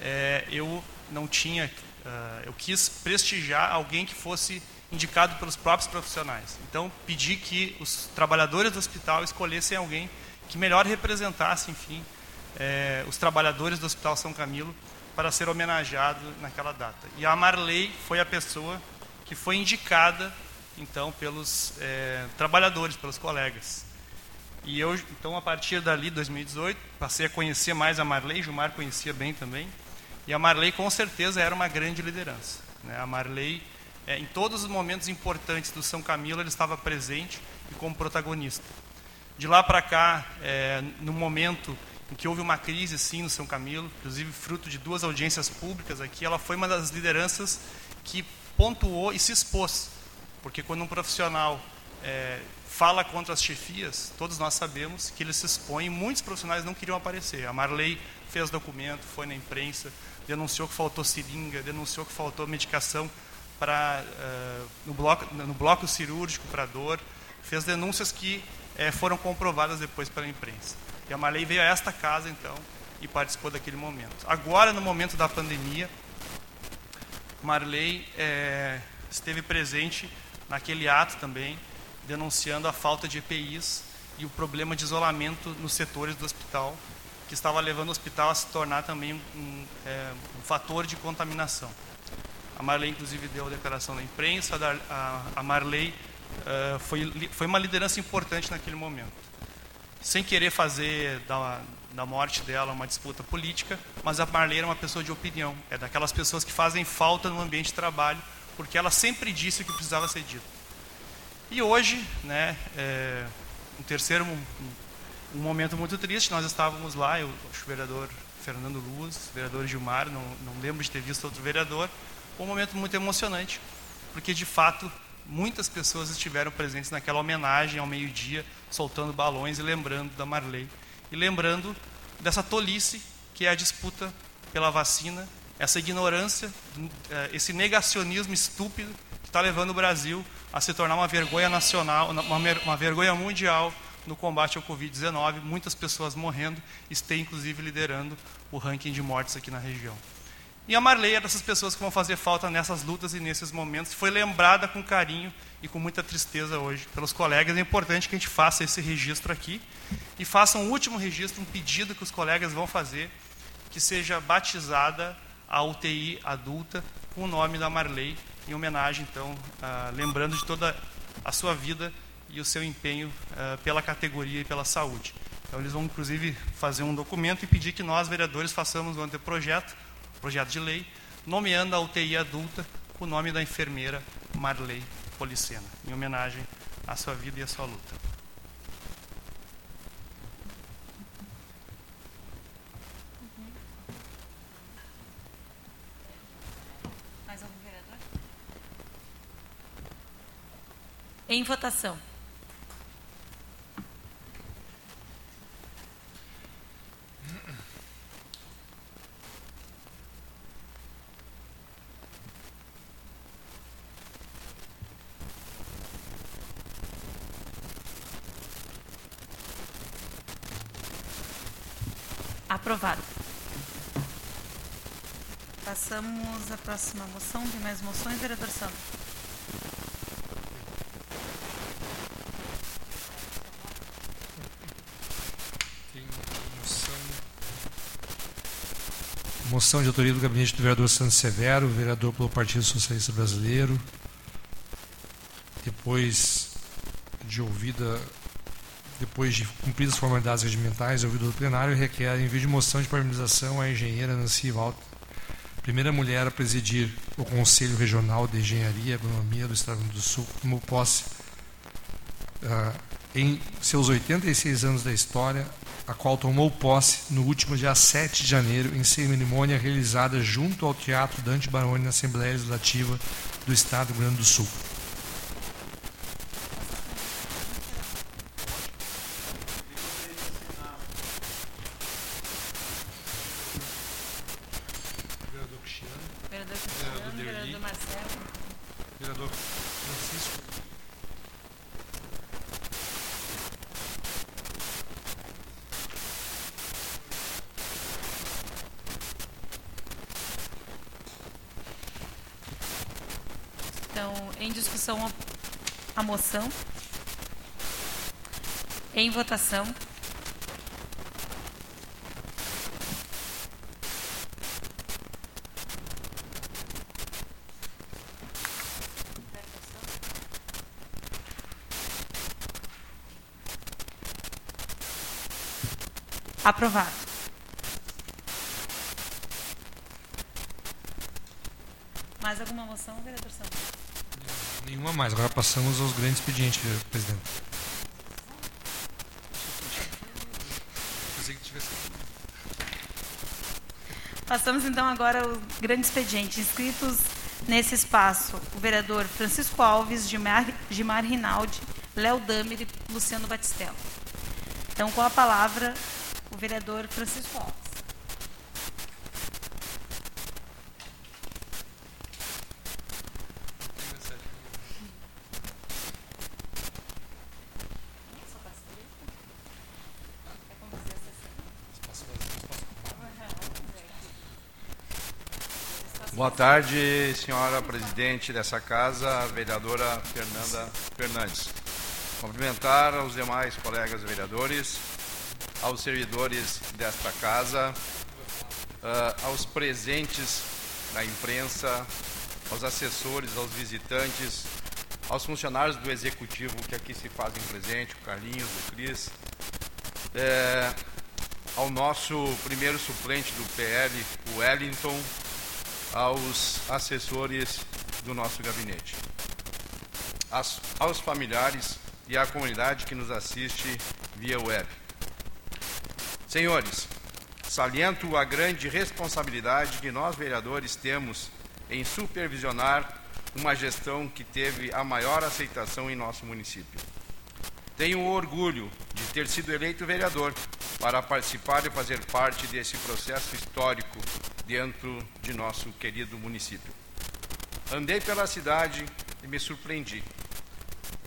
eh, eu não tinha, ah, eu quis prestigiar alguém que fosse indicado pelos próprios profissionais. Então, pedi que os trabalhadores do hospital escolhessem alguém que melhor representasse, enfim, eh, os trabalhadores do Hospital São Camilo para ser homenageado naquela data. E a Marley foi a pessoa que foi indicada, então, pelos eh, trabalhadores, pelos colegas. E eu, então, a partir dali, 2018, passei a conhecer mais a Marley, Gilmar conhecia bem também, e a Marley, com certeza, era uma grande liderança. Né? A Marley, eh, em todos os momentos importantes do São Camilo, ele estava presente e como protagonista. De lá para cá, eh, no momento que houve uma crise, sim, no São Camilo, inclusive fruto de duas audiências públicas aqui, ela foi uma das lideranças que pontuou e se expôs. Porque quando um profissional eh, fala contra as chefias, todos nós sabemos que ele se expõe e muitos profissionais não queriam aparecer. A Marley fez documento, foi na imprensa, denunciou que faltou seringa, denunciou que faltou medicação para eh, no, bloco, no bloco cirúrgico para dor, fez denúncias que eh, foram comprovadas depois pela imprensa. E a Marley veio a esta casa, então, e participou daquele momento. Agora, no momento da pandemia, Marley é, esteve presente naquele ato também, denunciando a falta de EPIs e o problema de isolamento nos setores do hospital, que estava levando o hospital a se tornar também um, é, um fator de contaminação. A Marley, inclusive, deu a declaração na imprensa, a, a Marley uh, foi, foi uma liderança importante naquele momento. Sem querer fazer da, da morte dela uma disputa política, mas a Marley era uma pessoa de opinião, é daquelas pessoas que fazem falta no ambiente de trabalho, porque ela sempre disse o que precisava ser dito. E hoje, né, é, um terceiro um, um, momento muito triste, nós estávamos lá, eu, o vereador Fernando Luz, vereador Gilmar, não, não lembro de ter visto outro vereador, um momento muito emocionante, porque de fato muitas pessoas estiveram presentes naquela homenagem ao meio-dia, soltando balões e lembrando da Marley. E lembrando dessa tolice que é a disputa pela vacina, essa ignorância, eh, esse negacionismo estúpido que está levando o Brasil a se tornar uma vergonha nacional, uma, vergonha mundial no combate ao Covid-19. Muitas pessoas morrendo, e inclusive liderando o ranking de mortes aqui na região. E a Marley é dessas pessoas que vão fazer falta nessas lutas e nesses momentos. Foi lembrada com carinho e com muita tristeza hoje pelos colegas. É importante que a gente faça esse registro aqui e faça um último registro, um pedido que os colegas vão fazer, que seja batizada a UTI adulta com o nome da Marley, em homenagem, então, ah, lembrando de toda a sua vida e o seu empenho ah, pela categoria e pela saúde. Então, eles vão, inclusive, fazer um documento e pedir que nós, vereadores, façamos um anteprojeto projeto de lei, nomeando a UTI adulta com o nome da enfermeira Marley Policena, em homenagem à sua vida e à sua luta. Em votação. Aprovado. Passamos à próxima moção. Tem mais moções, vereador Santos? Tem moção. Moção de autoria do gabinete do vereador Santos Severo, vereador pelo Partido Socialista Brasileiro. Depois de ouvida depois de cumpridas as formalidades regimentais ouvido do plenário, requer envio de moção de parabenização à engenheira Nancy Walter, primeira mulher a presidir o Conselho Regional de Engenharia e Agronomia do Estado do Sul, como posse uh, em seus 86 anos da história, a qual tomou posse no último dia 7 de janeiro, em cerimônia realizada junto ao Teatro Dante Baroni na Assembleia Legislativa do Estado do Rio Grande do Sul. Moção. Em votação. Aprovado. Mais alguma moção, vereador Santos? Nenhuma mais. Agora passamos aos grandes expedientes, presidente. Passamos então agora ao grande expediente. Inscritos nesse espaço, o vereador Francisco Alves, Gilmar, Gilmar Rinaldi, Léo Damer e Luciano Batistello. Então, com a palavra, o vereador Francisco Alves. Boa tarde, senhora presidente dessa casa, vereadora Fernanda Fernandes. Cumprimentar aos demais colegas vereadores, aos servidores desta casa, uh, aos presentes da imprensa, aos assessores, aos visitantes, aos funcionários do executivo que aqui se fazem presente, o Carlinhos, o Cris, é, ao nosso primeiro suplente do PL, o Wellington, aos assessores do nosso gabinete, as, aos familiares e à comunidade que nos assiste via web. Senhores, saliento a grande responsabilidade que nós vereadores temos em supervisionar uma gestão que teve a maior aceitação em nosso município. Tenho orgulho de ter sido eleito vereador para participar e fazer parte desse processo histórico dentro de nosso querido município. Andei pela cidade e me surpreendi.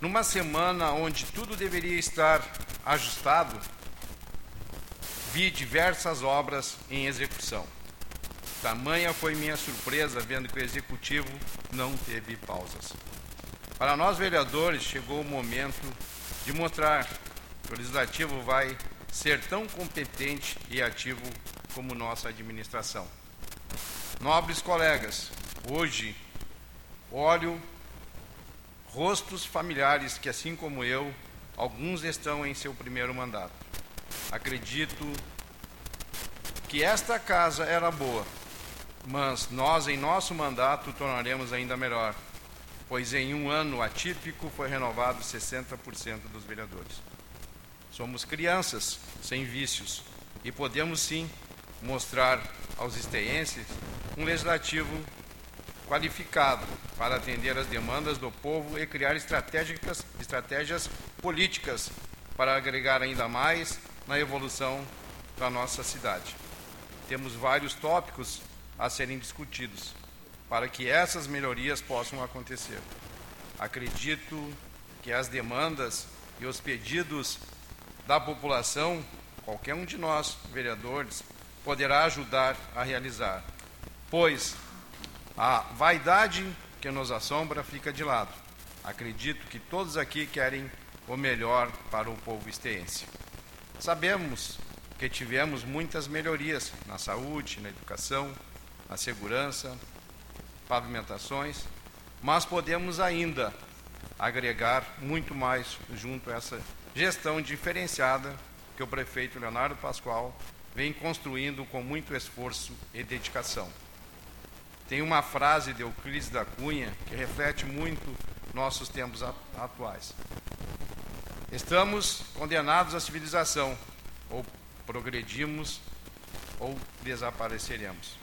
Numa semana onde tudo deveria estar ajustado, vi diversas obras em execução. Tamanha foi minha surpresa vendo que o executivo não teve pausas. Para nós vereadores, chegou o momento de mostrar que o legislativo vai ser tão competente e ativo como nossa administração. Nobres colegas, hoje olho rostos familiares que, assim como eu, alguns estão em seu primeiro mandato. Acredito que esta casa era boa, mas nós, em nosso mandato, tornaremos ainda melhor, pois em um ano atípico foi renovado 60% dos vereadores. Somos crianças sem vícios e podemos sim mostrar aos esteenses um legislativo qualificado para atender às demandas do povo e criar estratégias, estratégias políticas para agregar ainda mais na evolução da nossa cidade. Temos vários tópicos a serem discutidos para que essas melhorias possam acontecer. Acredito que as demandas e os pedidos da população, qualquer um de nós, vereadores, poderá ajudar a realizar, pois a vaidade que nos assombra fica de lado. Acredito que todos aqui querem o melhor para o povo esteense. Sabemos que tivemos muitas melhorias na saúde, na educação, a segurança, pavimentações, mas podemos ainda agregar muito mais junto a essa gestão diferenciada que o prefeito Leonardo Pascoal vem construindo com muito esforço e dedicação. Tem uma frase de Euclides da Cunha que reflete muito nossos tempos atuais. Estamos condenados à civilização, ou progredimos ou desapareceremos.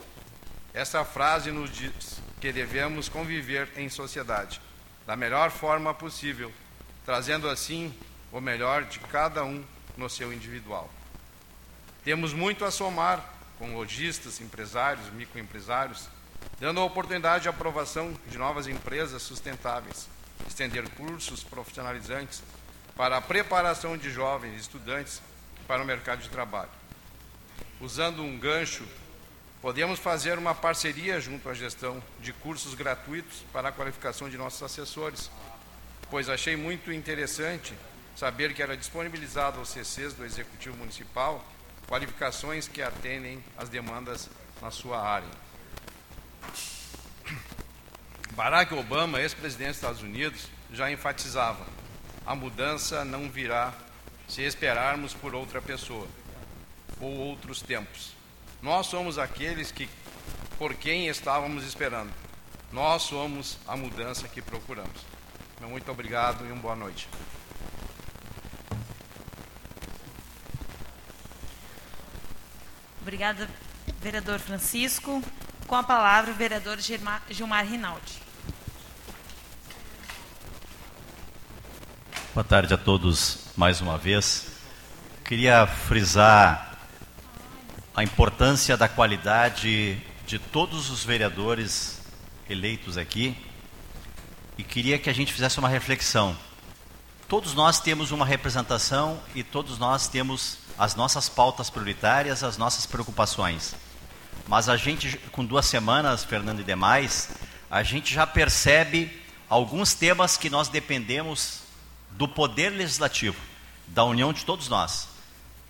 Essa frase nos diz que devemos conviver em sociedade da melhor forma possível, trazendo assim o melhor de cada um no seu individual. Temos muito a somar com lojistas, empresários, microempresários, dando a oportunidade de aprovação de novas empresas sustentáveis, estender cursos profissionalizantes para a preparação de jovens estudantes para o mercado de trabalho. Usando um gancho Podemos fazer uma parceria junto à gestão de cursos gratuitos para a qualificação de nossos assessores, pois achei muito interessante saber que era disponibilizado aos CCs do Executivo Municipal qualificações que atendem às demandas na sua área. Barack Obama, ex-presidente dos Estados Unidos, já enfatizava: a mudança não virá se esperarmos por outra pessoa ou outros tempos. Nós somos aqueles que por quem estávamos esperando. Nós somos a mudança que procuramos. Muito obrigado e uma boa noite. Obrigada, vereador Francisco. Com a palavra, o vereador Gilmar, Gilmar Rinaldi. Boa tarde a todos mais uma vez. Queria frisar a importância da qualidade de todos os vereadores eleitos aqui e queria que a gente fizesse uma reflexão. Todos nós temos uma representação e todos nós temos as nossas pautas prioritárias, as nossas preocupações. mas a gente, com duas semanas, Fernando e demais, a gente já percebe alguns temas que nós dependemos do poder legislativo, da união de todos nós.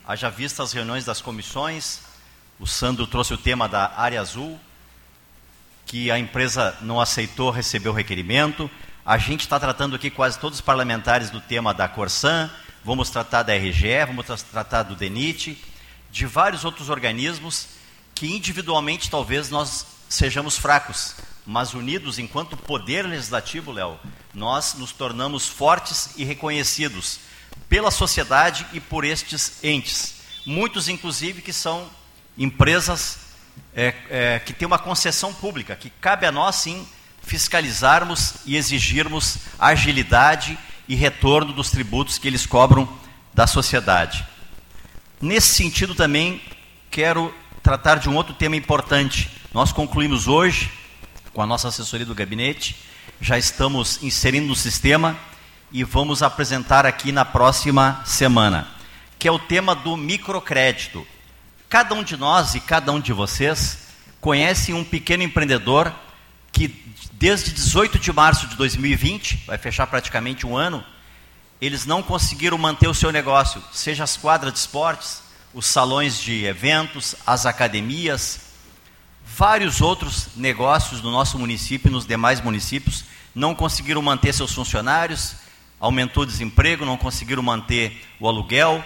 Haja vista as reuniões das comissões, o Sandro trouxe o tema da área azul, que a empresa não aceitou receber o requerimento. A gente está tratando aqui quase todos os parlamentares do tema da Corsan, vamos tratar da RGE, vamos tratar do DENIT, de vários outros organismos que individualmente talvez nós sejamos fracos, mas unidos enquanto poder legislativo, Léo, nós nos tornamos fortes e reconhecidos pela sociedade e por estes entes. Muitos, inclusive, que são empresas é, é, que têm uma concessão pública, que cabe a nós, sim, fiscalizarmos e exigirmos agilidade e retorno dos tributos que eles cobram da sociedade. Nesse sentido, também quero tratar de um outro tema importante. Nós concluímos hoje, com a nossa assessoria do gabinete, já estamos inserindo no sistema e vamos apresentar aqui na próxima semana, que é o tema do microcrédito. Cada um de nós e cada um de vocês conhece um pequeno empreendedor que desde 18 de março de 2020, vai fechar praticamente um ano, eles não conseguiram manter o seu negócio, seja as quadras de esportes, os salões de eventos, as academias, vários outros negócios no nosso município e nos demais municípios não conseguiram manter seus funcionários, aumentou o desemprego, não conseguiram manter o aluguel,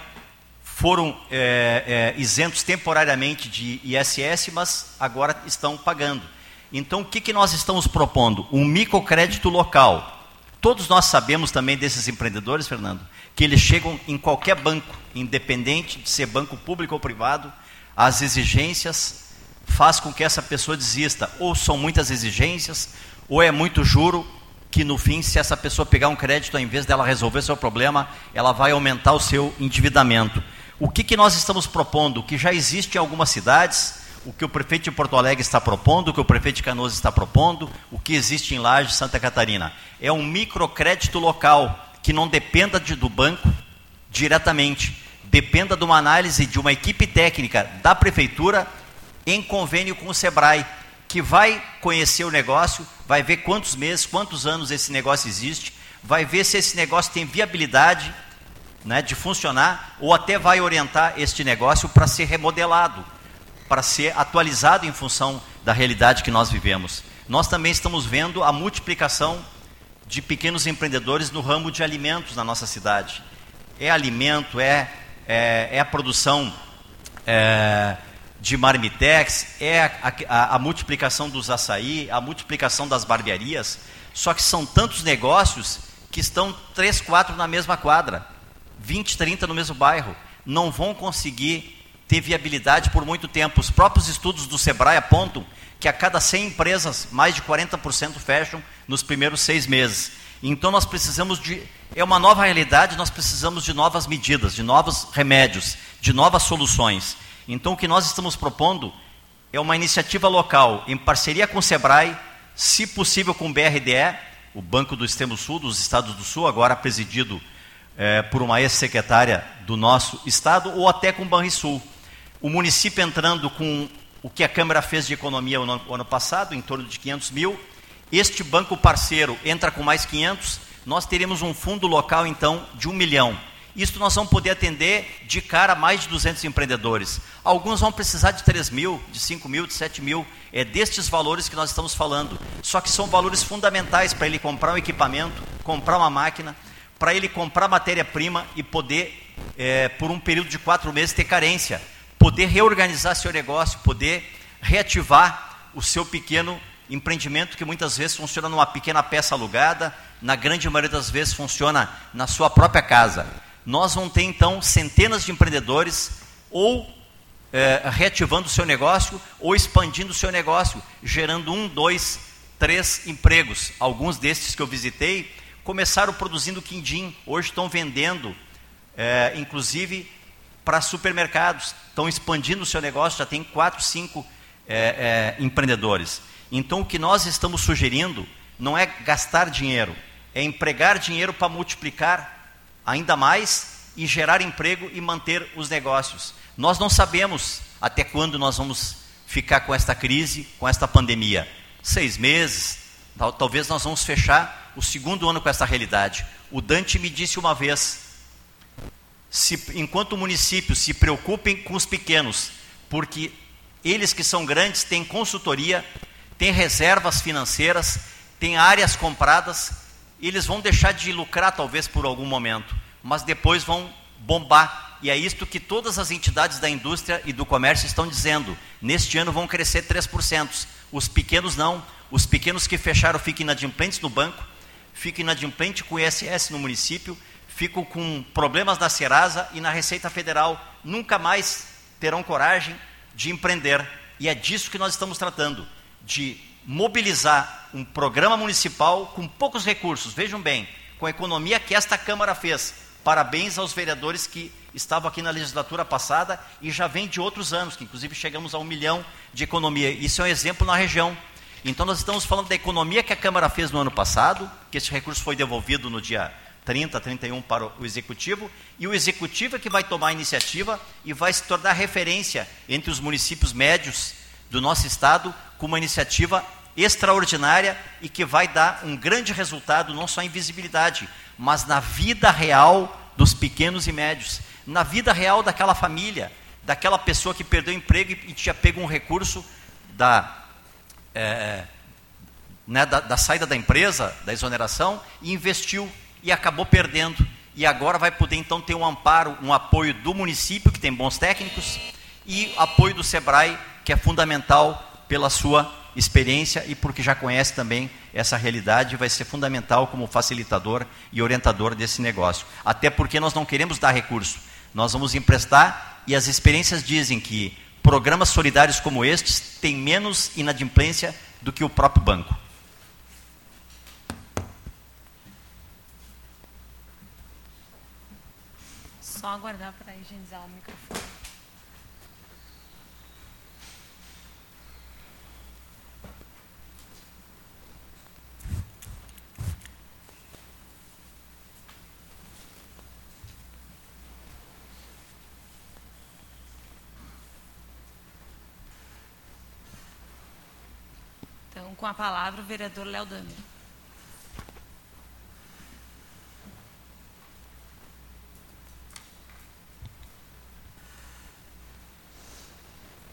foram é, é, isentos temporariamente de ISS, mas agora estão pagando. Então, o que, que nós estamos propondo? Um microcrédito local. Todos nós sabemos também desses empreendedores, Fernando, que eles chegam em qualquer banco, independente de ser banco público ou privado, as exigências faz com que essa pessoa desista. Ou são muitas exigências, ou é muito juro, que no fim, se essa pessoa pegar um crédito, ao invés dela resolver seu problema, ela vai aumentar o seu endividamento. O que, que nós estamos propondo? Que já existe em algumas cidades, o que o prefeito de Porto Alegre está propondo, o que o prefeito de Canoas está propondo, o que existe em Laje, Santa Catarina. É um microcrédito local que não dependa de, do banco diretamente, dependa de uma análise de uma equipe técnica da prefeitura em convênio com o Sebrae, que vai conhecer o negócio, vai ver quantos meses, quantos anos esse negócio existe, vai ver se esse negócio tem viabilidade né, de funcionar, ou até vai orientar este negócio para ser remodelado, para ser atualizado em função da realidade que nós vivemos. Nós também estamos vendo a multiplicação de pequenos empreendedores no ramo de alimentos na nossa cidade. É alimento, é, é, é a produção é, de marmitex, é a, a, a multiplicação dos açaí, a multiplicação das barbearias. Só que são tantos negócios que estão três, quatro na mesma quadra. 20, 30 no mesmo bairro, não vão conseguir ter viabilidade por muito tempo. Os próprios estudos do Sebrae apontam que a cada 100 empresas, mais de 40% fecham nos primeiros seis meses. Então nós precisamos de. É uma nova realidade, nós precisamos de novas medidas, de novos remédios, de novas soluções. Então o que nós estamos propondo é uma iniciativa local, em parceria com o Sebrae, se possível com o BRDE, o Banco do Extremo Sul, dos Estados do Sul, agora presidido é, por uma ex-secretária do nosso estado ou até com o Banrisul. O município entrando com o que a Câmara fez de economia no ano, ano passado, em torno de 500 mil. Este banco parceiro entra com mais 500, nós teremos um fundo local, então, de um milhão. Isso nós vamos poder atender de cara mais de 200 empreendedores. Alguns vão precisar de 3 mil, de 5 mil, de 7 mil. É destes valores que nós estamos falando. Só que são valores fundamentais para ele comprar um equipamento, comprar uma máquina, para ele comprar matéria-prima e poder, é, por um período de quatro meses, ter carência, poder reorganizar seu negócio, poder reativar o seu pequeno empreendimento que muitas vezes funciona numa pequena peça alugada, na grande maioria das vezes funciona na sua própria casa. Nós vamos ter então centenas de empreendedores ou é, reativando o seu negócio ou expandindo o seu negócio, gerando um, dois, três empregos. Alguns destes que eu visitei começaram produzindo quindim, hoje estão vendendo, é, inclusive para supermercados, estão expandindo o seu negócio, já tem quatro, cinco é, é, empreendedores. Então, o que nós estamos sugerindo não é gastar dinheiro, é empregar dinheiro para multiplicar ainda mais e gerar emprego e manter os negócios. Nós não sabemos até quando nós vamos ficar com esta crise, com esta pandemia? Seis meses, tal, talvez nós vamos fechar o segundo ano com essa realidade. O Dante me disse uma vez: se, enquanto municípios se preocupem com os pequenos, porque eles que são grandes têm consultoria, têm reservas financeiras, têm áreas compradas, eles vão deixar de lucrar talvez por algum momento, mas depois vão bombar. E é isto que todas as entidades da indústria e do comércio estão dizendo. Neste ano vão crescer 3%. Os pequenos não. Os pequenos que fecharam ficam inadimplentes no banco, ficam inadimplentes com o ISS no município, ficam com problemas na Serasa e na Receita Federal. Nunca mais terão coragem de empreender. E é disso que nós estamos tratando, de mobilizar um programa municipal com poucos recursos. Vejam bem, com a economia que esta Câmara fez. Parabéns aos vereadores que estavam aqui na legislatura passada e já vem de outros anos, que inclusive chegamos a um milhão de economia. Isso é um exemplo na região. Então nós estamos falando da economia que a Câmara fez no ano passado, que esse recurso foi devolvido no dia 30, 31 para o Executivo, e o Executivo é que vai tomar a iniciativa e vai se tornar referência entre os municípios médios do nosso Estado com uma iniciativa extraordinária e que vai dar um grande resultado, não só em visibilidade, mas na vida real dos pequenos e médios, na vida real daquela família, daquela pessoa que perdeu o emprego e tinha pego um recurso da, é, né, da, da saída da empresa, da exoneração, e investiu e acabou perdendo. E agora vai poder então ter um amparo, um apoio do município, que tem bons técnicos, e apoio do SEBRAE, que é fundamental pela sua experiência e porque já conhece também essa realidade, vai ser fundamental como facilitador e orientador desse negócio. Até porque nós não queremos dar recurso, nós vamos emprestar e as experiências dizem que programas solidários como estes têm menos inadimplência do que o próprio banco. Só aguardar para higienizar o microfone. Então, com a palavra, o vereador Léo Damer.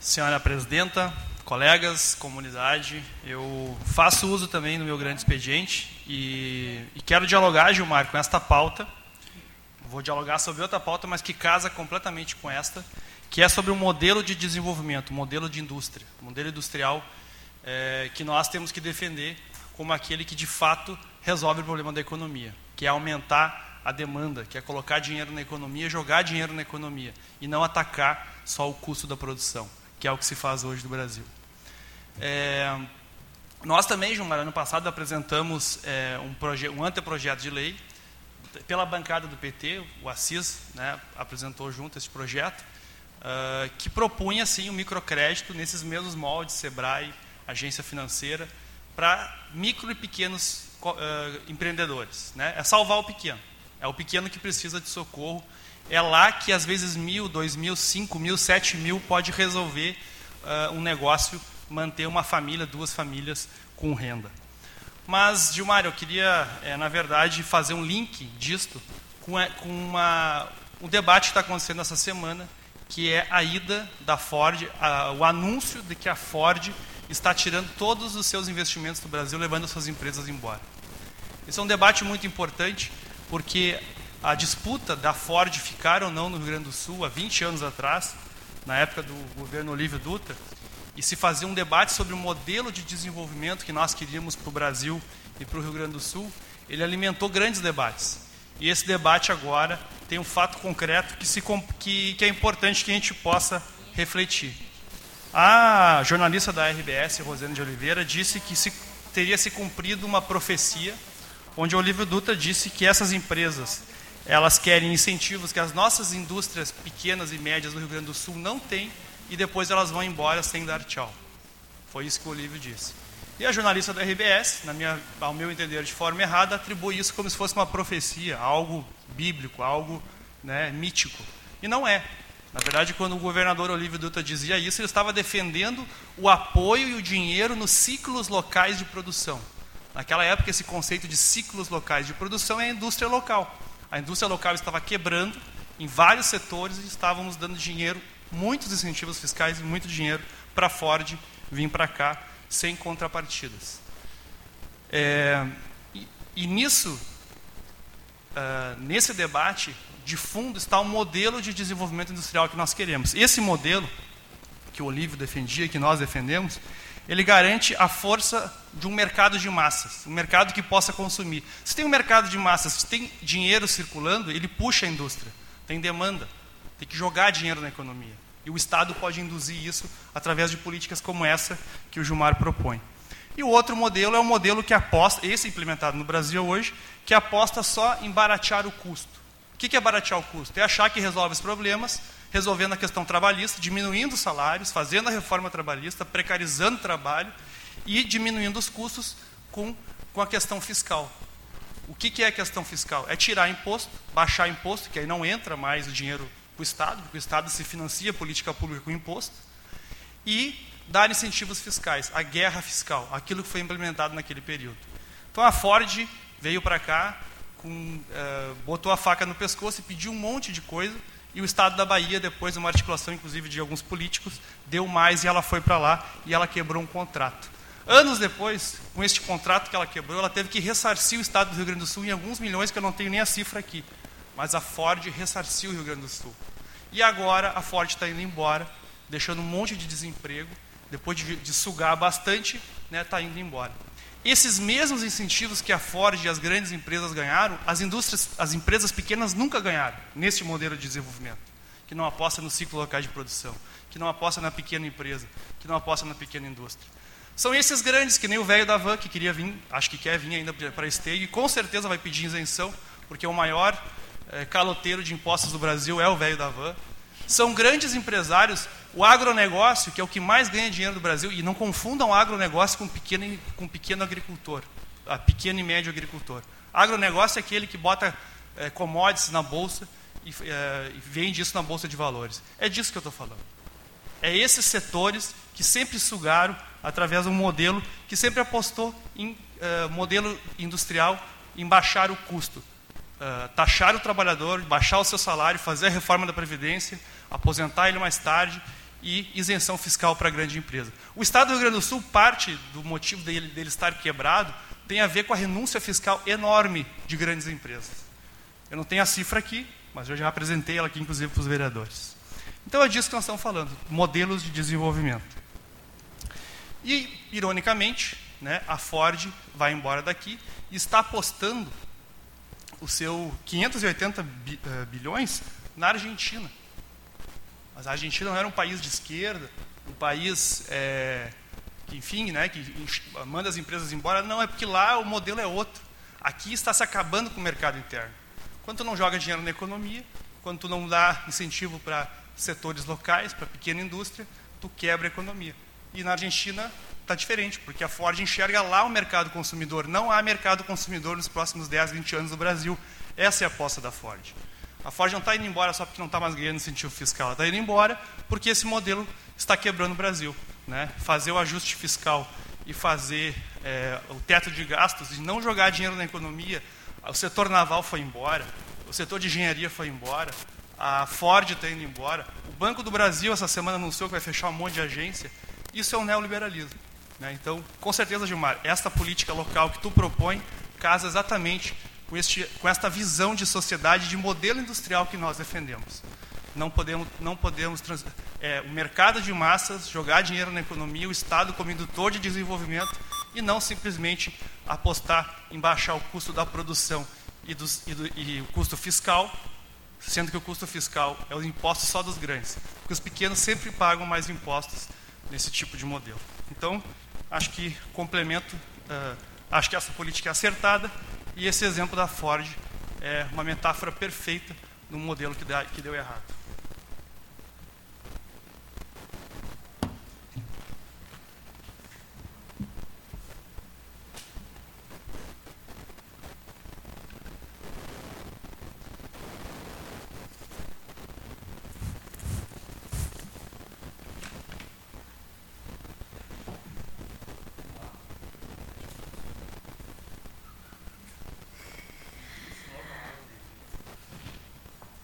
Senhora Presidenta, colegas, comunidade, eu faço uso também do meu grande expediente e, e, quero dialogar, Gilmar, com esta pauta. Vou dialogar sobre outra pauta, mas que casa completamente com esta, que é sobre o modelo de desenvolvimento, modelo de indústria, modelo industrial é, que nós temos que defender como aquele que de fato resolve o problema da economia, que é aumentar a demanda, que é colocar dinheiro na economia, jogar dinheiro na economia e não atacar só o custo da produção, que é o que se faz hoje no Brasil. É, nós também, Gilmar, ano passado apresentamos é, um, um anteprojeto de lei pela bancada do PT, o Assis né, apresentou junto esse projeto, uh, que propunha assim, um microcrédito nesses mesmos moldes, SEBRAE, agência financeira, para micro e pequenos uh, empreendedores. Né? É salvar o pequeno. É o pequeno que precisa de socorro. É lá que às vezes mil, dois mil, cinco mil, sete mil pode resolver uh, um negócio, manter uma família, duas famílias com renda. Mas, Gilmar, eu queria, é, na verdade, fazer um link disto com, com uma, um debate que está acontecendo essa semana, que é a ida da Ford, a, o anúncio de que a Ford está tirando todos os seus investimentos do Brasil, levando as suas empresas embora. Esse é um debate muito importante, porque a disputa da Ford ficar ou não no Rio Grande do Sul, há 20 anos atrás, na época do governo Olívio Dutra, e se fazia um debate sobre o modelo de desenvolvimento que nós queríamos para o Brasil e para o Rio Grande do Sul, ele alimentou grandes debates. E esse debate agora tem um fato concreto que, se, que, que é importante que a gente possa refletir. A jornalista da RBS, Rosane de Oliveira, disse que se, teria se cumprido uma profecia, onde Olívio Dutra disse que essas empresas elas querem incentivos que as nossas indústrias pequenas e médias do Rio Grande do Sul não têm, e depois elas vão embora sem dar tchau. Foi isso que o Olívio disse. E a jornalista da RBS, minha, ao meu entender de forma errada, atribui isso como se fosse uma profecia, algo bíblico, algo né, mítico. E não é. Na verdade, quando o governador Olívio Dutra dizia isso, ele estava defendendo o apoio e o dinheiro nos ciclos locais de produção. Naquela época, esse conceito de ciclos locais de produção é a indústria local. A indústria local estava quebrando em vários setores e estávamos dando dinheiro, muitos incentivos fiscais e muito dinheiro para a Ford vir para cá sem contrapartidas. É, e, e, nisso, uh, nesse debate, de fundo está o modelo de desenvolvimento industrial que nós queremos. Esse modelo, que o Olívio defendia, que nós defendemos, ele garante a força de um mercado de massas, um mercado que possa consumir. Se tem um mercado de massas, se tem dinheiro circulando, ele puxa a indústria, tem demanda, tem que jogar dinheiro na economia. E o Estado pode induzir isso através de políticas como essa que o Gilmar propõe. E o outro modelo é o modelo que aposta, esse implementado no Brasil hoje, que aposta só em baratear o custo. O que é baratear o custo? É achar que resolve os problemas resolvendo a questão trabalhista, diminuindo os salários, fazendo a reforma trabalhista, precarizando o trabalho e diminuindo os custos com, com a questão fiscal. O que, que é a questão fiscal? É tirar imposto, baixar imposto, que aí não entra mais o dinheiro para o Estado, porque o Estado se financia a política pública com imposto, e dar incentivos fiscais, a guerra fiscal, aquilo que foi implementado naquele período. Então a Ford veio para cá, com, uh, botou a faca no pescoço e pediu um monte de coisa, e o Estado da Bahia, depois, uma articulação inclusive de alguns políticos, deu mais e ela foi para lá e ela quebrou um contrato. Anos depois, com este contrato que ela quebrou, ela teve que ressarcir o Estado do Rio Grande do Sul em alguns milhões, que eu não tenho nem a cifra aqui. Mas a Ford ressarciu o Rio Grande do Sul. E agora a Ford está indo embora, deixando um monte de desemprego, depois de, de sugar bastante, está né, tá indo embora. Esses mesmos incentivos que a Ford e as grandes empresas ganharam, as indústrias, as empresas pequenas nunca ganharam neste modelo de desenvolvimento, que não aposta no ciclo local de produção, que não aposta na pequena empresa, que não aposta na pequena indústria. São esses grandes, que nem o velho da van, que queria vir, acho que quer vir ainda para Esteio, e com certeza vai pedir isenção, porque o maior é, caloteiro de impostos do Brasil é o velho da van. São grandes empresários o agronegócio, que é o que mais ganha dinheiro do Brasil, e não confundam agronegócio com pequeno, com pequeno agricultor, a pequeno e médio agricultor. Agronegócio é aquele que bota é, commodities na bolsa e, é, vende isso na bolsa de valores. É disso que eu estou falando. É esses setores que sempre sugaram através de um modelo que sempre apostou em uh, modelo industrial, em baixar o custo, uh, taxar o trabalhador, baixar o seu salário, fazer a reforma da Previdência, aposentar ele mais tarde e isenção fiscal para a grande empresa. O Estado do Rio Grande do Sul, parte do motivo dele, dele estar quebrado, tem a ver com a renúncia fiscal enorme de grandes empresas. Eu não tenho a cifra aqui, mas eu já apresentei ela aqui, inclusive, para os vereadores. Então é disso que nós estamos falando, modelos de desenvolvimento. E, ironicamente, né, a Ford vai embora daqui e está apostando o seu 580 eh, bilhões na Argentina. Mas a Argentina não era um país de esquerda, um país é, que, enfim, né, que manda as empresas embora. Não, é porque lá o modelo é outro. Aqui está se acabando com o mercado interno. Quando tu não joga dinheiro na economia, quando tu não dá incentivo para setores locais, para pequena indústria, tu quebra a economia. E na Argentina está diferente, porque a Ford enxerga lá o mercado consumidor. Não há mercado consumidor nos próximos 10, 20 anos no Brasil. Essa é a aposta da Ford. A Ford não está indo embora só porque não está mais ganhando incentivo fiscal. Ela está indo embora porque esse modelo está quebrando o Brasil. Né? Fazer o ajuste fiscal e fazer é, o teto de gastos e não jogar dinheiro na economia. O setor naval foi embora, o setor de engenharia foi embora, a Ford está indo embora. O Banco do Brasil, essa semana, anunciou que vai fechar um monte de agência. Isso é um neoliberalismo. Né? Então, com certeza, Gilmar, esta política local que tu propõe casa exatamente com, este, com esta visão de sociedade, de modelo industrial que nós defendemos. Não podemos, não podemos trans, é, o mercado de massas jogar dinheiro na economia, o Estado como indutor de desenvolvimento e não simplesmente apostar em baixar o custo da produção e, dos, e, do, e o custo fiscal, sendo que o custo fiscal é o imposto só dos grandes, porque os pequenos sempre pagam mais impostos nesse tipo de modelo. Então, acho que complemento, uh, acho que essa política é acertada e esse exemplo da Ford é uma metáfora perfeita um modelo que, que deu errado.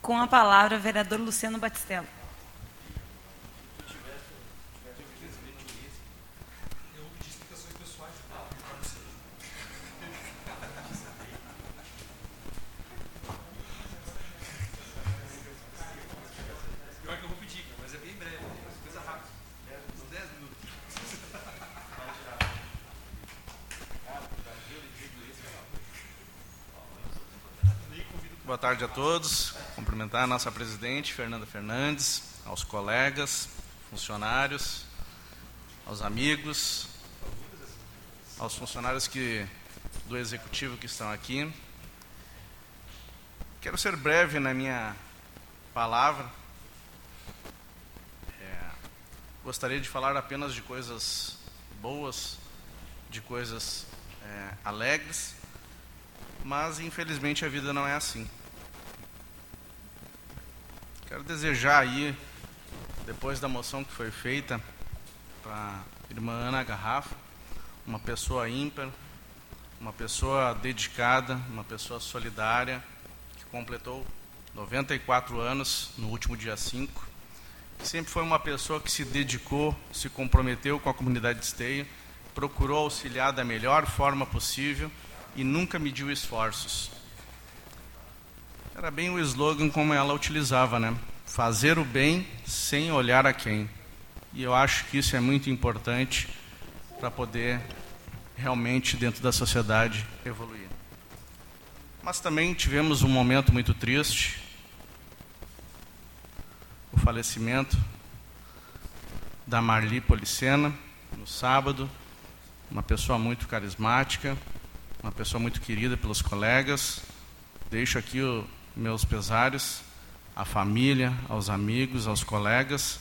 Com a palavra, o vereador Luciano Batistello. Boa tarde a todos. Cumprimentar a nossa presidente, Fernanda Fernandes, aos colegas, funcionários, aos amigos, aos funcionários que, do executivo que estão aqui. Quero ser breve na minha palavra. É, gostaria de falar apenas de coisas boas, de coisas é, alegres mas infelizmente a vida não é assim. Quero desejar aí, depois da moção que foi feita para a irmã Ana Garrafa, uma pessoa ímpar, uma pessoa dedicada, uma pessoa solidária, que completou 94 anos no último dia 5, que sempre foi uma pessoa que se dedicou, se comprometeu com a comunidade de Esteio, procurou auxiliar da melhor forma possível e nunca mediu esforços. Era bem o slogan como ela utilizava, né? Fazer o bem sem olhar a quem. E eu acho que isso é muito importante para poder realmente dentro da sociedade evoluir. Mas também tivemos um momento muito triste, o falecimento da Marli Policena no sábado, uma pessoa muito carismática, uma pessoa muito querida pelos colegas. Deixo aqui os meus pesares à família, aos amigos, aos colegas.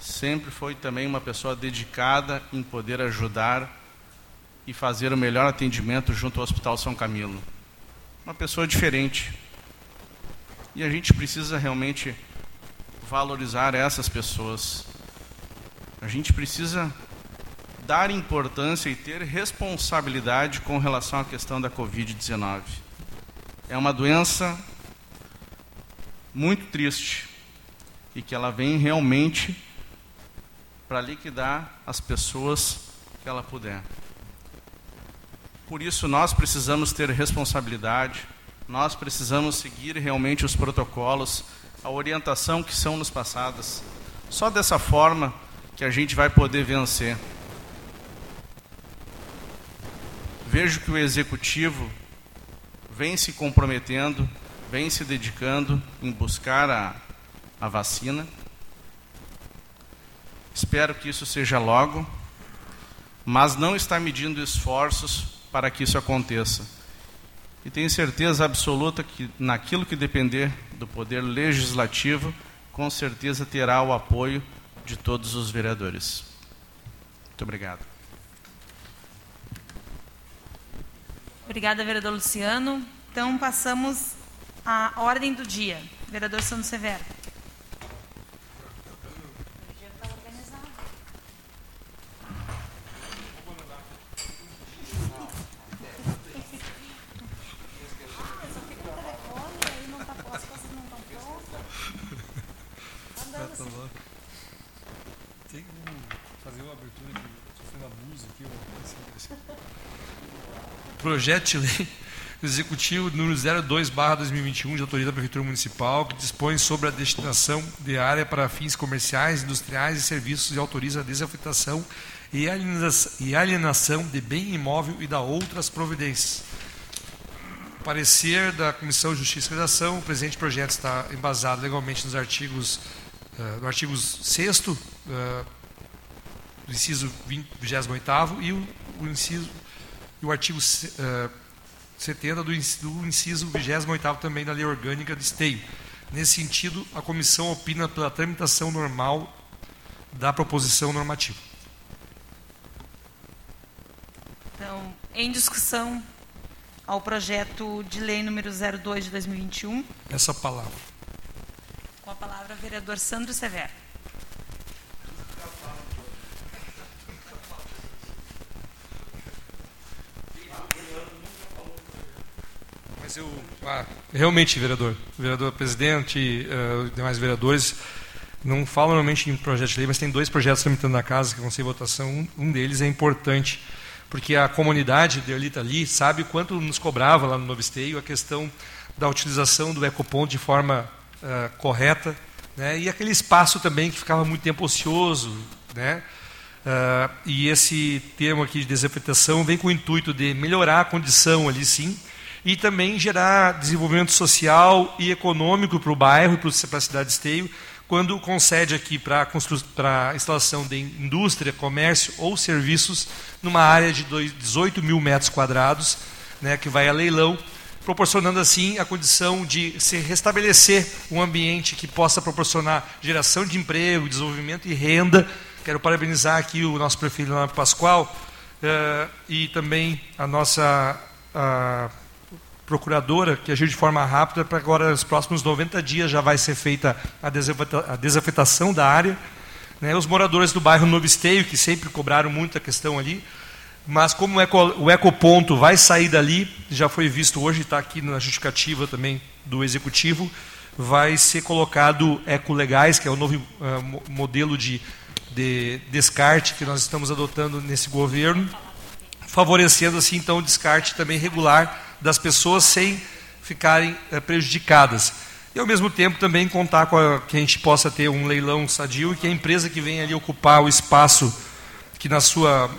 Sempre foi também uma pessoa dedicada em poder ajudar e fazer o melhor atendimento junto ao Hospital São Camilo. Uma pessoa diferente. E a gente precisa realmente valorizar essas pessoas. A gente precisa dar importância e ter responsabilidade com relação à questão da Covid-19. É uma doença muito triste e que ela vem realmente para liquidar as pessoas que ela puder. Por isso, nós precisamos ter responsabilidade, nós precisamos seguir realmente os protocolos, a orientação que são nos passadas. Só dessa forma que a gente vai poder vencer. vejo que o executivo vem se comprometendo, vem se dedicando em buscar a, a vacina. Espero que isso seja logo, mas não está medindo esforços para que isso aconteça. E tenho certeza absoluta que, naquilo que depender do poder legislativo, com certeza terá o apoio de todos os vereadores. Muito obrigado. Obrigada, vereador Luciano. Então, passamos à ordem do dia. Vereador Santos Severo. Projeto de lei executivo número 02/2021 de autoria da prefeitura municipal que dispõe sobre a destinação de área para fins comerciais, industriais e serviços e autoriza a desafetação e alienação, de bem imóvel e da outras providências. Parecer da Comissão de Justiça e Redação, o presente projeto está embasado legalmente nos artigos uh, no artigo 6 uh, do inciso 20, 28 e o, o inciso e o artigo uh, 70 do, inciso 28 também da Lei Orgânica de Esteio. Nesse sentido, a comissão opina pela tramitação normal da proposição normativa. Então, em discussão ao projeto de lei número 02 de 2021. Essa palavra. Com a palavra, vereador Sandro Severo. Mas Mas eu, ah, realmente, vereador, vereador presidente, uh, demais vereadores, não falo normalmente em projeto de lei, mas tem dois projetos tramitando na casa que vão ser votação. Um, um deles é importante, porque a comunidade de Elita ali sabe quanto nos cobrava lá no Novo Esteio a questão da utilização do ecoponto de forma uh, correta, né? e aquele espaço também que ficava muito tempo ocioso, né? Uh, e esse termo aqui de desafetação vem com o intuito de melhorar a condição ali, sim, e também gerar desenvolvimento social e econômico para o bairro e para a cidade de Esteio, quando concede aqui para a instalação de indústria, comércio ou serviços numa área de 18 mil metros quadrados, né, que vai a leilão, proporcionando assim a condição de se restabelecer um ambiente que possa proporcionar geração de emprego, desenvolvimento e renda. Quero parabenizar aqui o nosso prefeito Leonardo Pascoal uh, e também a nossa a procuradora, que agiu de forma rápida, para agora, nos próximos 90 dias, já vai ser feita a, desafeta a desafetação da área. Né, os moradores do bairro Novo Esteio, que sempre cobraram muito a questão ali, mas como o, eco, ecoponto vai sair dali, já foi visto hoje, está aqui na justificativa também do executivo, vai ser colocado ecolegais, que é o novo uh, modelo de de descarte que nós estamos adotando nesse governo, favorecendo assim então o descarte também regular das pessoas sem ficarem é, prejudicadas. E ao mesmo tempo também contar com a, que a gente possa ter um leilão sadio e que a empresa que vem ali ocupar o espaço que na sua,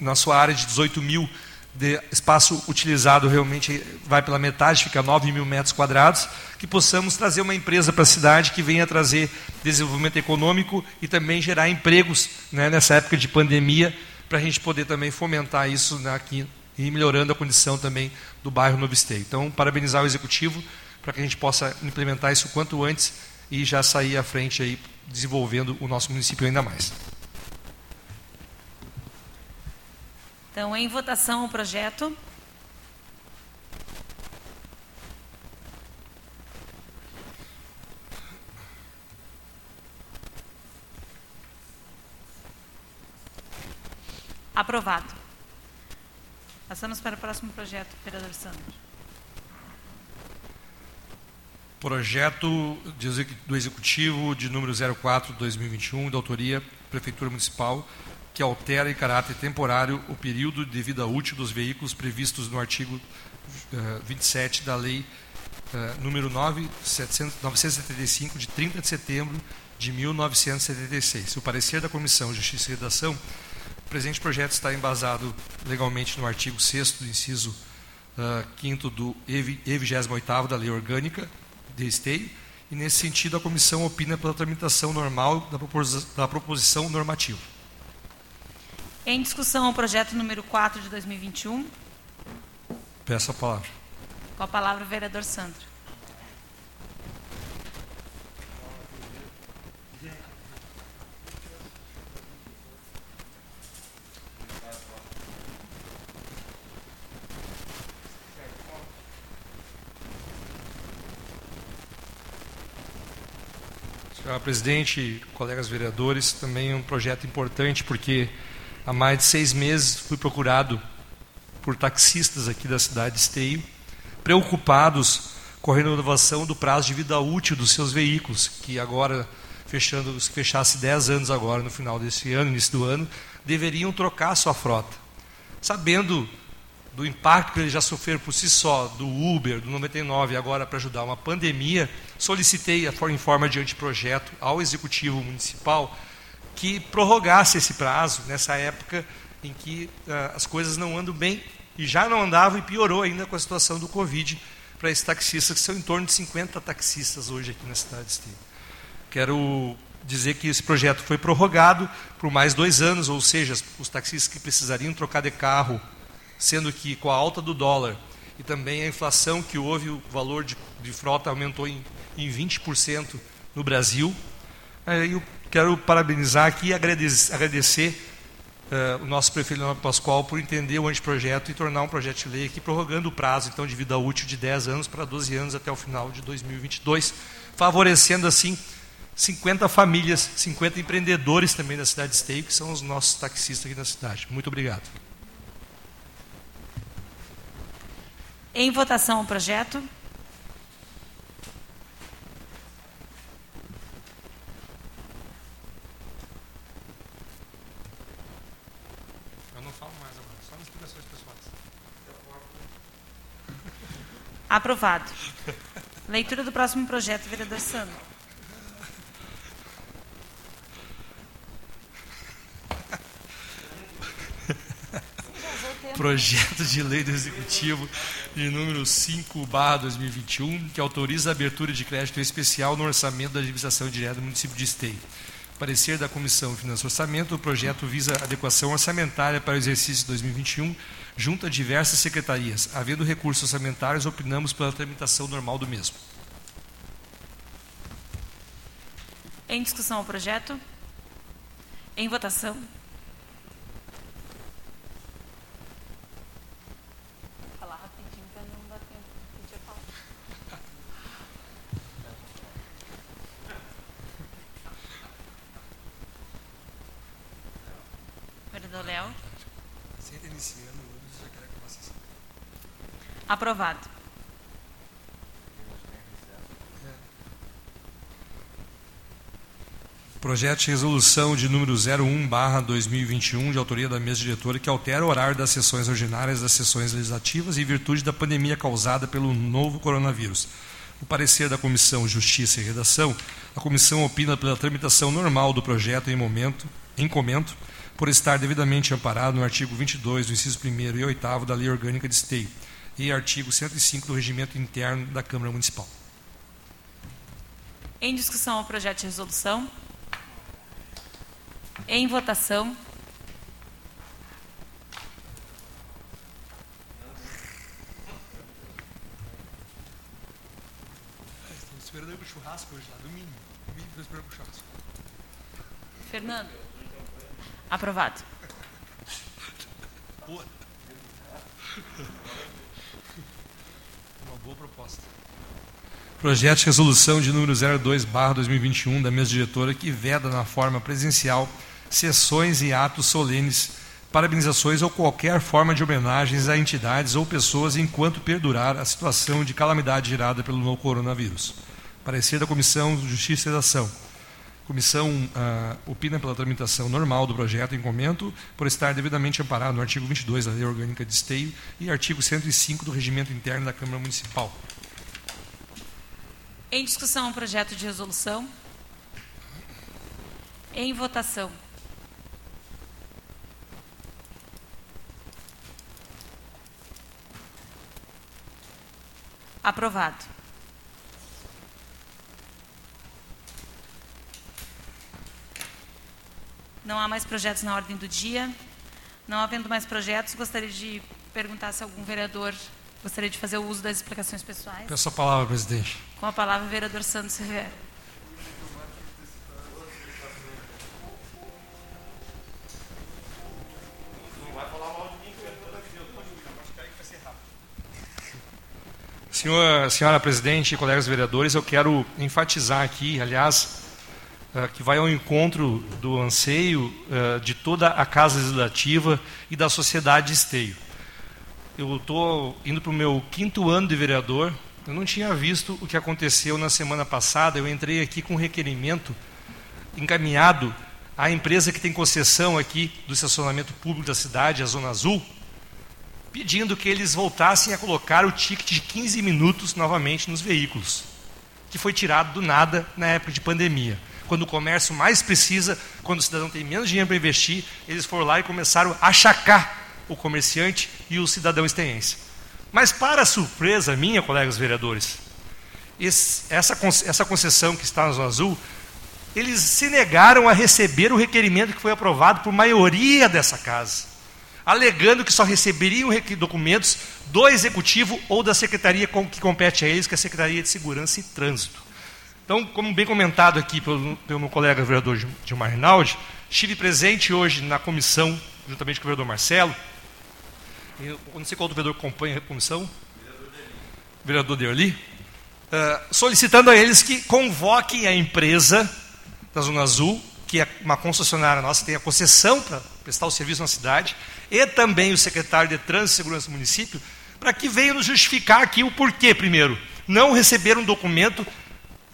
na sua área de 18 mil de espaço utilizado realmente vai pela metade, fica 9 mil metros quadrados, que possamos trazer uma empresa para a cidade que venha trazer desenvolvimento econômico e também gerar empregos né, nessa época de pandemia, para a gente poder também fomentar isso aqui e melhorando a condição também do bairro Novo Esteio. Então, parabenizar o Executivo para que a gente possa implementar isso quanto antes e já sair à frente aí, desenvolvendo o nosso município ainda mais. Então, em votação o projeto. Aprovado. Passamos para o próximo projeto, vereador Sandro. Projeto do Executivo de número 04 de 2021, da autoria Prefeitura Municipal, que altera em caráter temporário o período de vida útil dos veículos previstos no artigo uh, 27 da Lei uh, número 9, 975, de 30 de setembro de 1976. O parecer da Comissão Justiça e Redação, presente projeto está embasado legalmente no artigo 6 do inciso uh, 5 do E28 da Lei Orgânica de Esteio, e nesse sentido a comissão opina pela tramitação normal da, propos da proposição normativa. Em discussão o projeto número 4 de 2021. Peço a palavra. Com a palavra o vereador Sandro. Senhora presidente, colegas vereadores, também um projeto importante porque Há mais de seis meses fui procurado por taxistas aqui da cidade de Esteio, preocupados com a renovação do prazo de vida útil dos seus veículos, que agora, fechando, se fechasse 10 anos agora, no final desse ano, início do ano, deveriam trocar sua frota. Sabendo do impacto que eles já sofreram por si só, do Uber, do 99, agora para ajudar uma pandemia, solicitei, em forma de anteprojeto, ao Executivo Municipal que prorrogasse esse prazo nessa época em que uh, as coisas não andam bem e já não andavam e piorou ainda com a situação do Covid para esses taxistas, que são em torno de 50 taxistas hoje aqui na cidade de. Quero dizer que esse projeto foi prorrogado por mais dois anos, ou seja, os taxistas que precisariam trocar de carro, sendo que com a alta do dólar e também a inflação que houve, o valor de, de frota aumentou em, em 20% no Brasil. Aí o Quero parabenizar aqui e agradecer, agradecer uh, o nosso prefeito Leonardo Pascoal por entender o anteprojeto e tornar um projeto de lei aqui, prorrogando o prazo então, de vida útil de 10 anos para 12 anos até o final de 2022, favorecendo assim 50 famílias, 50 empreendedores também da cidade de Esteio, que são os nossos taxistas aqui na cidade. Muito obrigado. Em votação o projeto. Eu não falo mais agora, só nas explicações pessoais. (laughs) Aprovado. Leitura do próximo projeto, vereador Sandro. Projeto de lei do Executivo de número 5, 2021, que autoriza a abertura de crédito especial no orçamento da administração direta do município de Esteio. Parecer da Comissão Finanças e Orçamento, o projeto visa adequação orçamentária para o exercício 2021, junto a diversas secretarias. Havendo recursos orçamentários, opinamos pela tramitação normal do mesmo. Em discussão o projeto. Em votação. Falar rapidinho para não dar tempo do que eu falar. Vereador Léo. Sem iniciando, já quero que faça assim. Aprovado. Projeto de resolução de número 01/2021 de autoria da mesa diretora que altera o horário das sessões ordinárias das sessões legislativas em virtude da pandemia causada pelo novo coronavírus. O parecer da Comissão Justiça e Redação, a comissão opina pela tramitação normal do projeto em momento, em comento, por estar devidamente amparado no artigo 22 do inciso 1 e 8 da Lei Orgânica de Esteio e artigo 105 do Regimento Interno da Câmara Municipal. Em discussão o projeto de resolução. Em votação. Estou esperando o churrasco hoje lá, domingo. Domingo esperando o churrasco. Fernando. Aprovado. Boa. Uma boa proposta. Projeto de resolução de número 02/2021 da mesa diretora que veda na forma presencial sessões e atos solenes, parabenizações ou qualquer forma de homenagens a entidades ou pessoas enquanto perdurar a situação de calamidade gerada pelo novo coronavírus. Parecer da Comissão de Justiça e Redação. Comissão ah, opina pela tramitação normal do projeto em comento, por estar devidamente amparado no artigo 22 da Lei Orgânica de Esteio e artigo 105 do Regimento Interno da Câmara Municipal. Em discussão o projeto de resolução. Em votação. Aprovado. Não há mais projetos na ordem do dia. Não havendo mais projetos, gostaria de perguntar se algum vereador gostaria de fazer o uso das explicações pessoais. Peço a palavra, presidente. Com a palavra, o vereador Santos Rivera. Senhor, senhora presidente e colegas vereadores, eu quero enfatizar aqui, aliás, eh, que vai ao encontro do anseio eh, de toda a Casa Legislativa e da sociedade de esteio. Eu estou indo para o meu quinto ano de vereador, eu não tinha visto o que aconteceu na semana passada, eu entrei aqui com um requerimento encaminhado à empresa que tem concessão aqui do estacionamento público da cidade, a Zona Azul, pedindo que eles voltassem a colocar o ticket de 15 minutos novamente nos veículos, que foi tirado do nada na época de pandemia. Quando o comércio mais precisa, quando o cidadão tem menos dinheiro para investir, eles foram lá e começaram a achacar o comerciante e o cidadão esteense. Mas, para surpresa minha, colegas vereadores, esse, essa, essa concessão que está na Zona Azul, eles se negaram a receber o requerimento que foi aprovado por maioria dessa casa alegando que só receberiam documentos do executivo ou da secretaria que compete a eles, que é a Secretaria de Segurança e Trânsito. Então, como bem comentado aqui pelo, pelo meu colega vereador Gilmar Rinaldi, estive presente hoje na comissão, juntamente com o vereador Marcelo. Eu não sei qual do vereador acompanha a comissão. Vereador Derli. Uh, solicitando a eles que convoquem a empresa da Zona Azul, que é uma concessionária nossa, tem a concessão para prestar o serviço na cidade, e também o secretário de Trânsito e Segurança do município, para que venha nos justificar aqui o porquê, primeiro. Não receber um documento,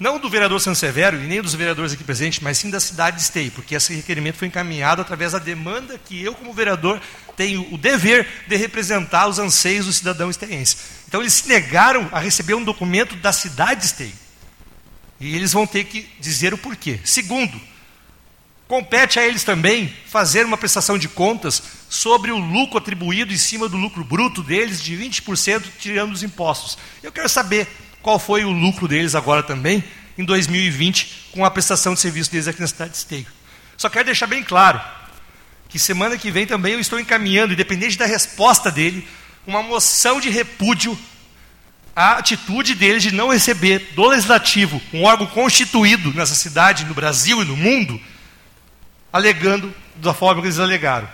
não do vereador Severo e nem dos vereadores aqui presentes, mas sim da cidade de Esteio, porque esse requerimento foi encaminhado através da demanda que eu, como vereador, tenho o dever de representar os anseios do cidadão esteense. Então, eles se negaram a receber um documento da cidade de Esteio. E eles vão ter que dizer o porquê. Segundo, compete a eles também fazer uma prestação de contas sobre o lucro atribuído em cima do lucro bruto deles de 20%, tirando os impostos. Eu quero saber qual foi o lucro deles agora também, em 2020, com a prestação de serviço deles aqui na cidade de Esteio. Só quero deixar bem claro que semana que vem também eu estou encaminhando, independente da resposta dele, uma moção de repúdio a atitude deles de não receber do legislativo, um órgão constituído nessa cidade, no Brasil e no mundo, alegando da forma que eles alegaram.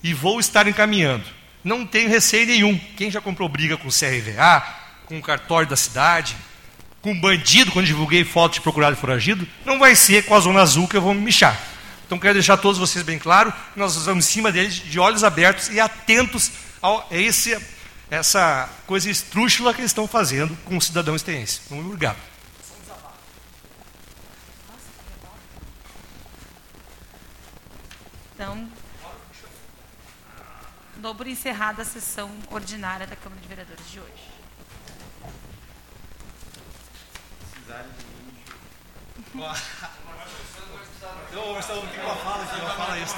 E vou estar encaminhando. Não tenho receio nenhum. Quem já comprou briga com o CRVA, com o cartório da cidade, com bandido, quando divulguei foto de procurado foragido, não vai ser com a Zona Azul que eu vou me michar. Então quero deixar todos vocês bem claro, nós estamos em cima deles de olhos abertos e atentos a esse essa coisa estrúxula que eles estão fazendo com o cidadão esteense. Muito obrigado. Então, dou por encerrada a sessão ordinária da Câmara de Vereadores de hoje. (laughs) Eu, Marcelo, tem uma fala aqui, uma fala isso.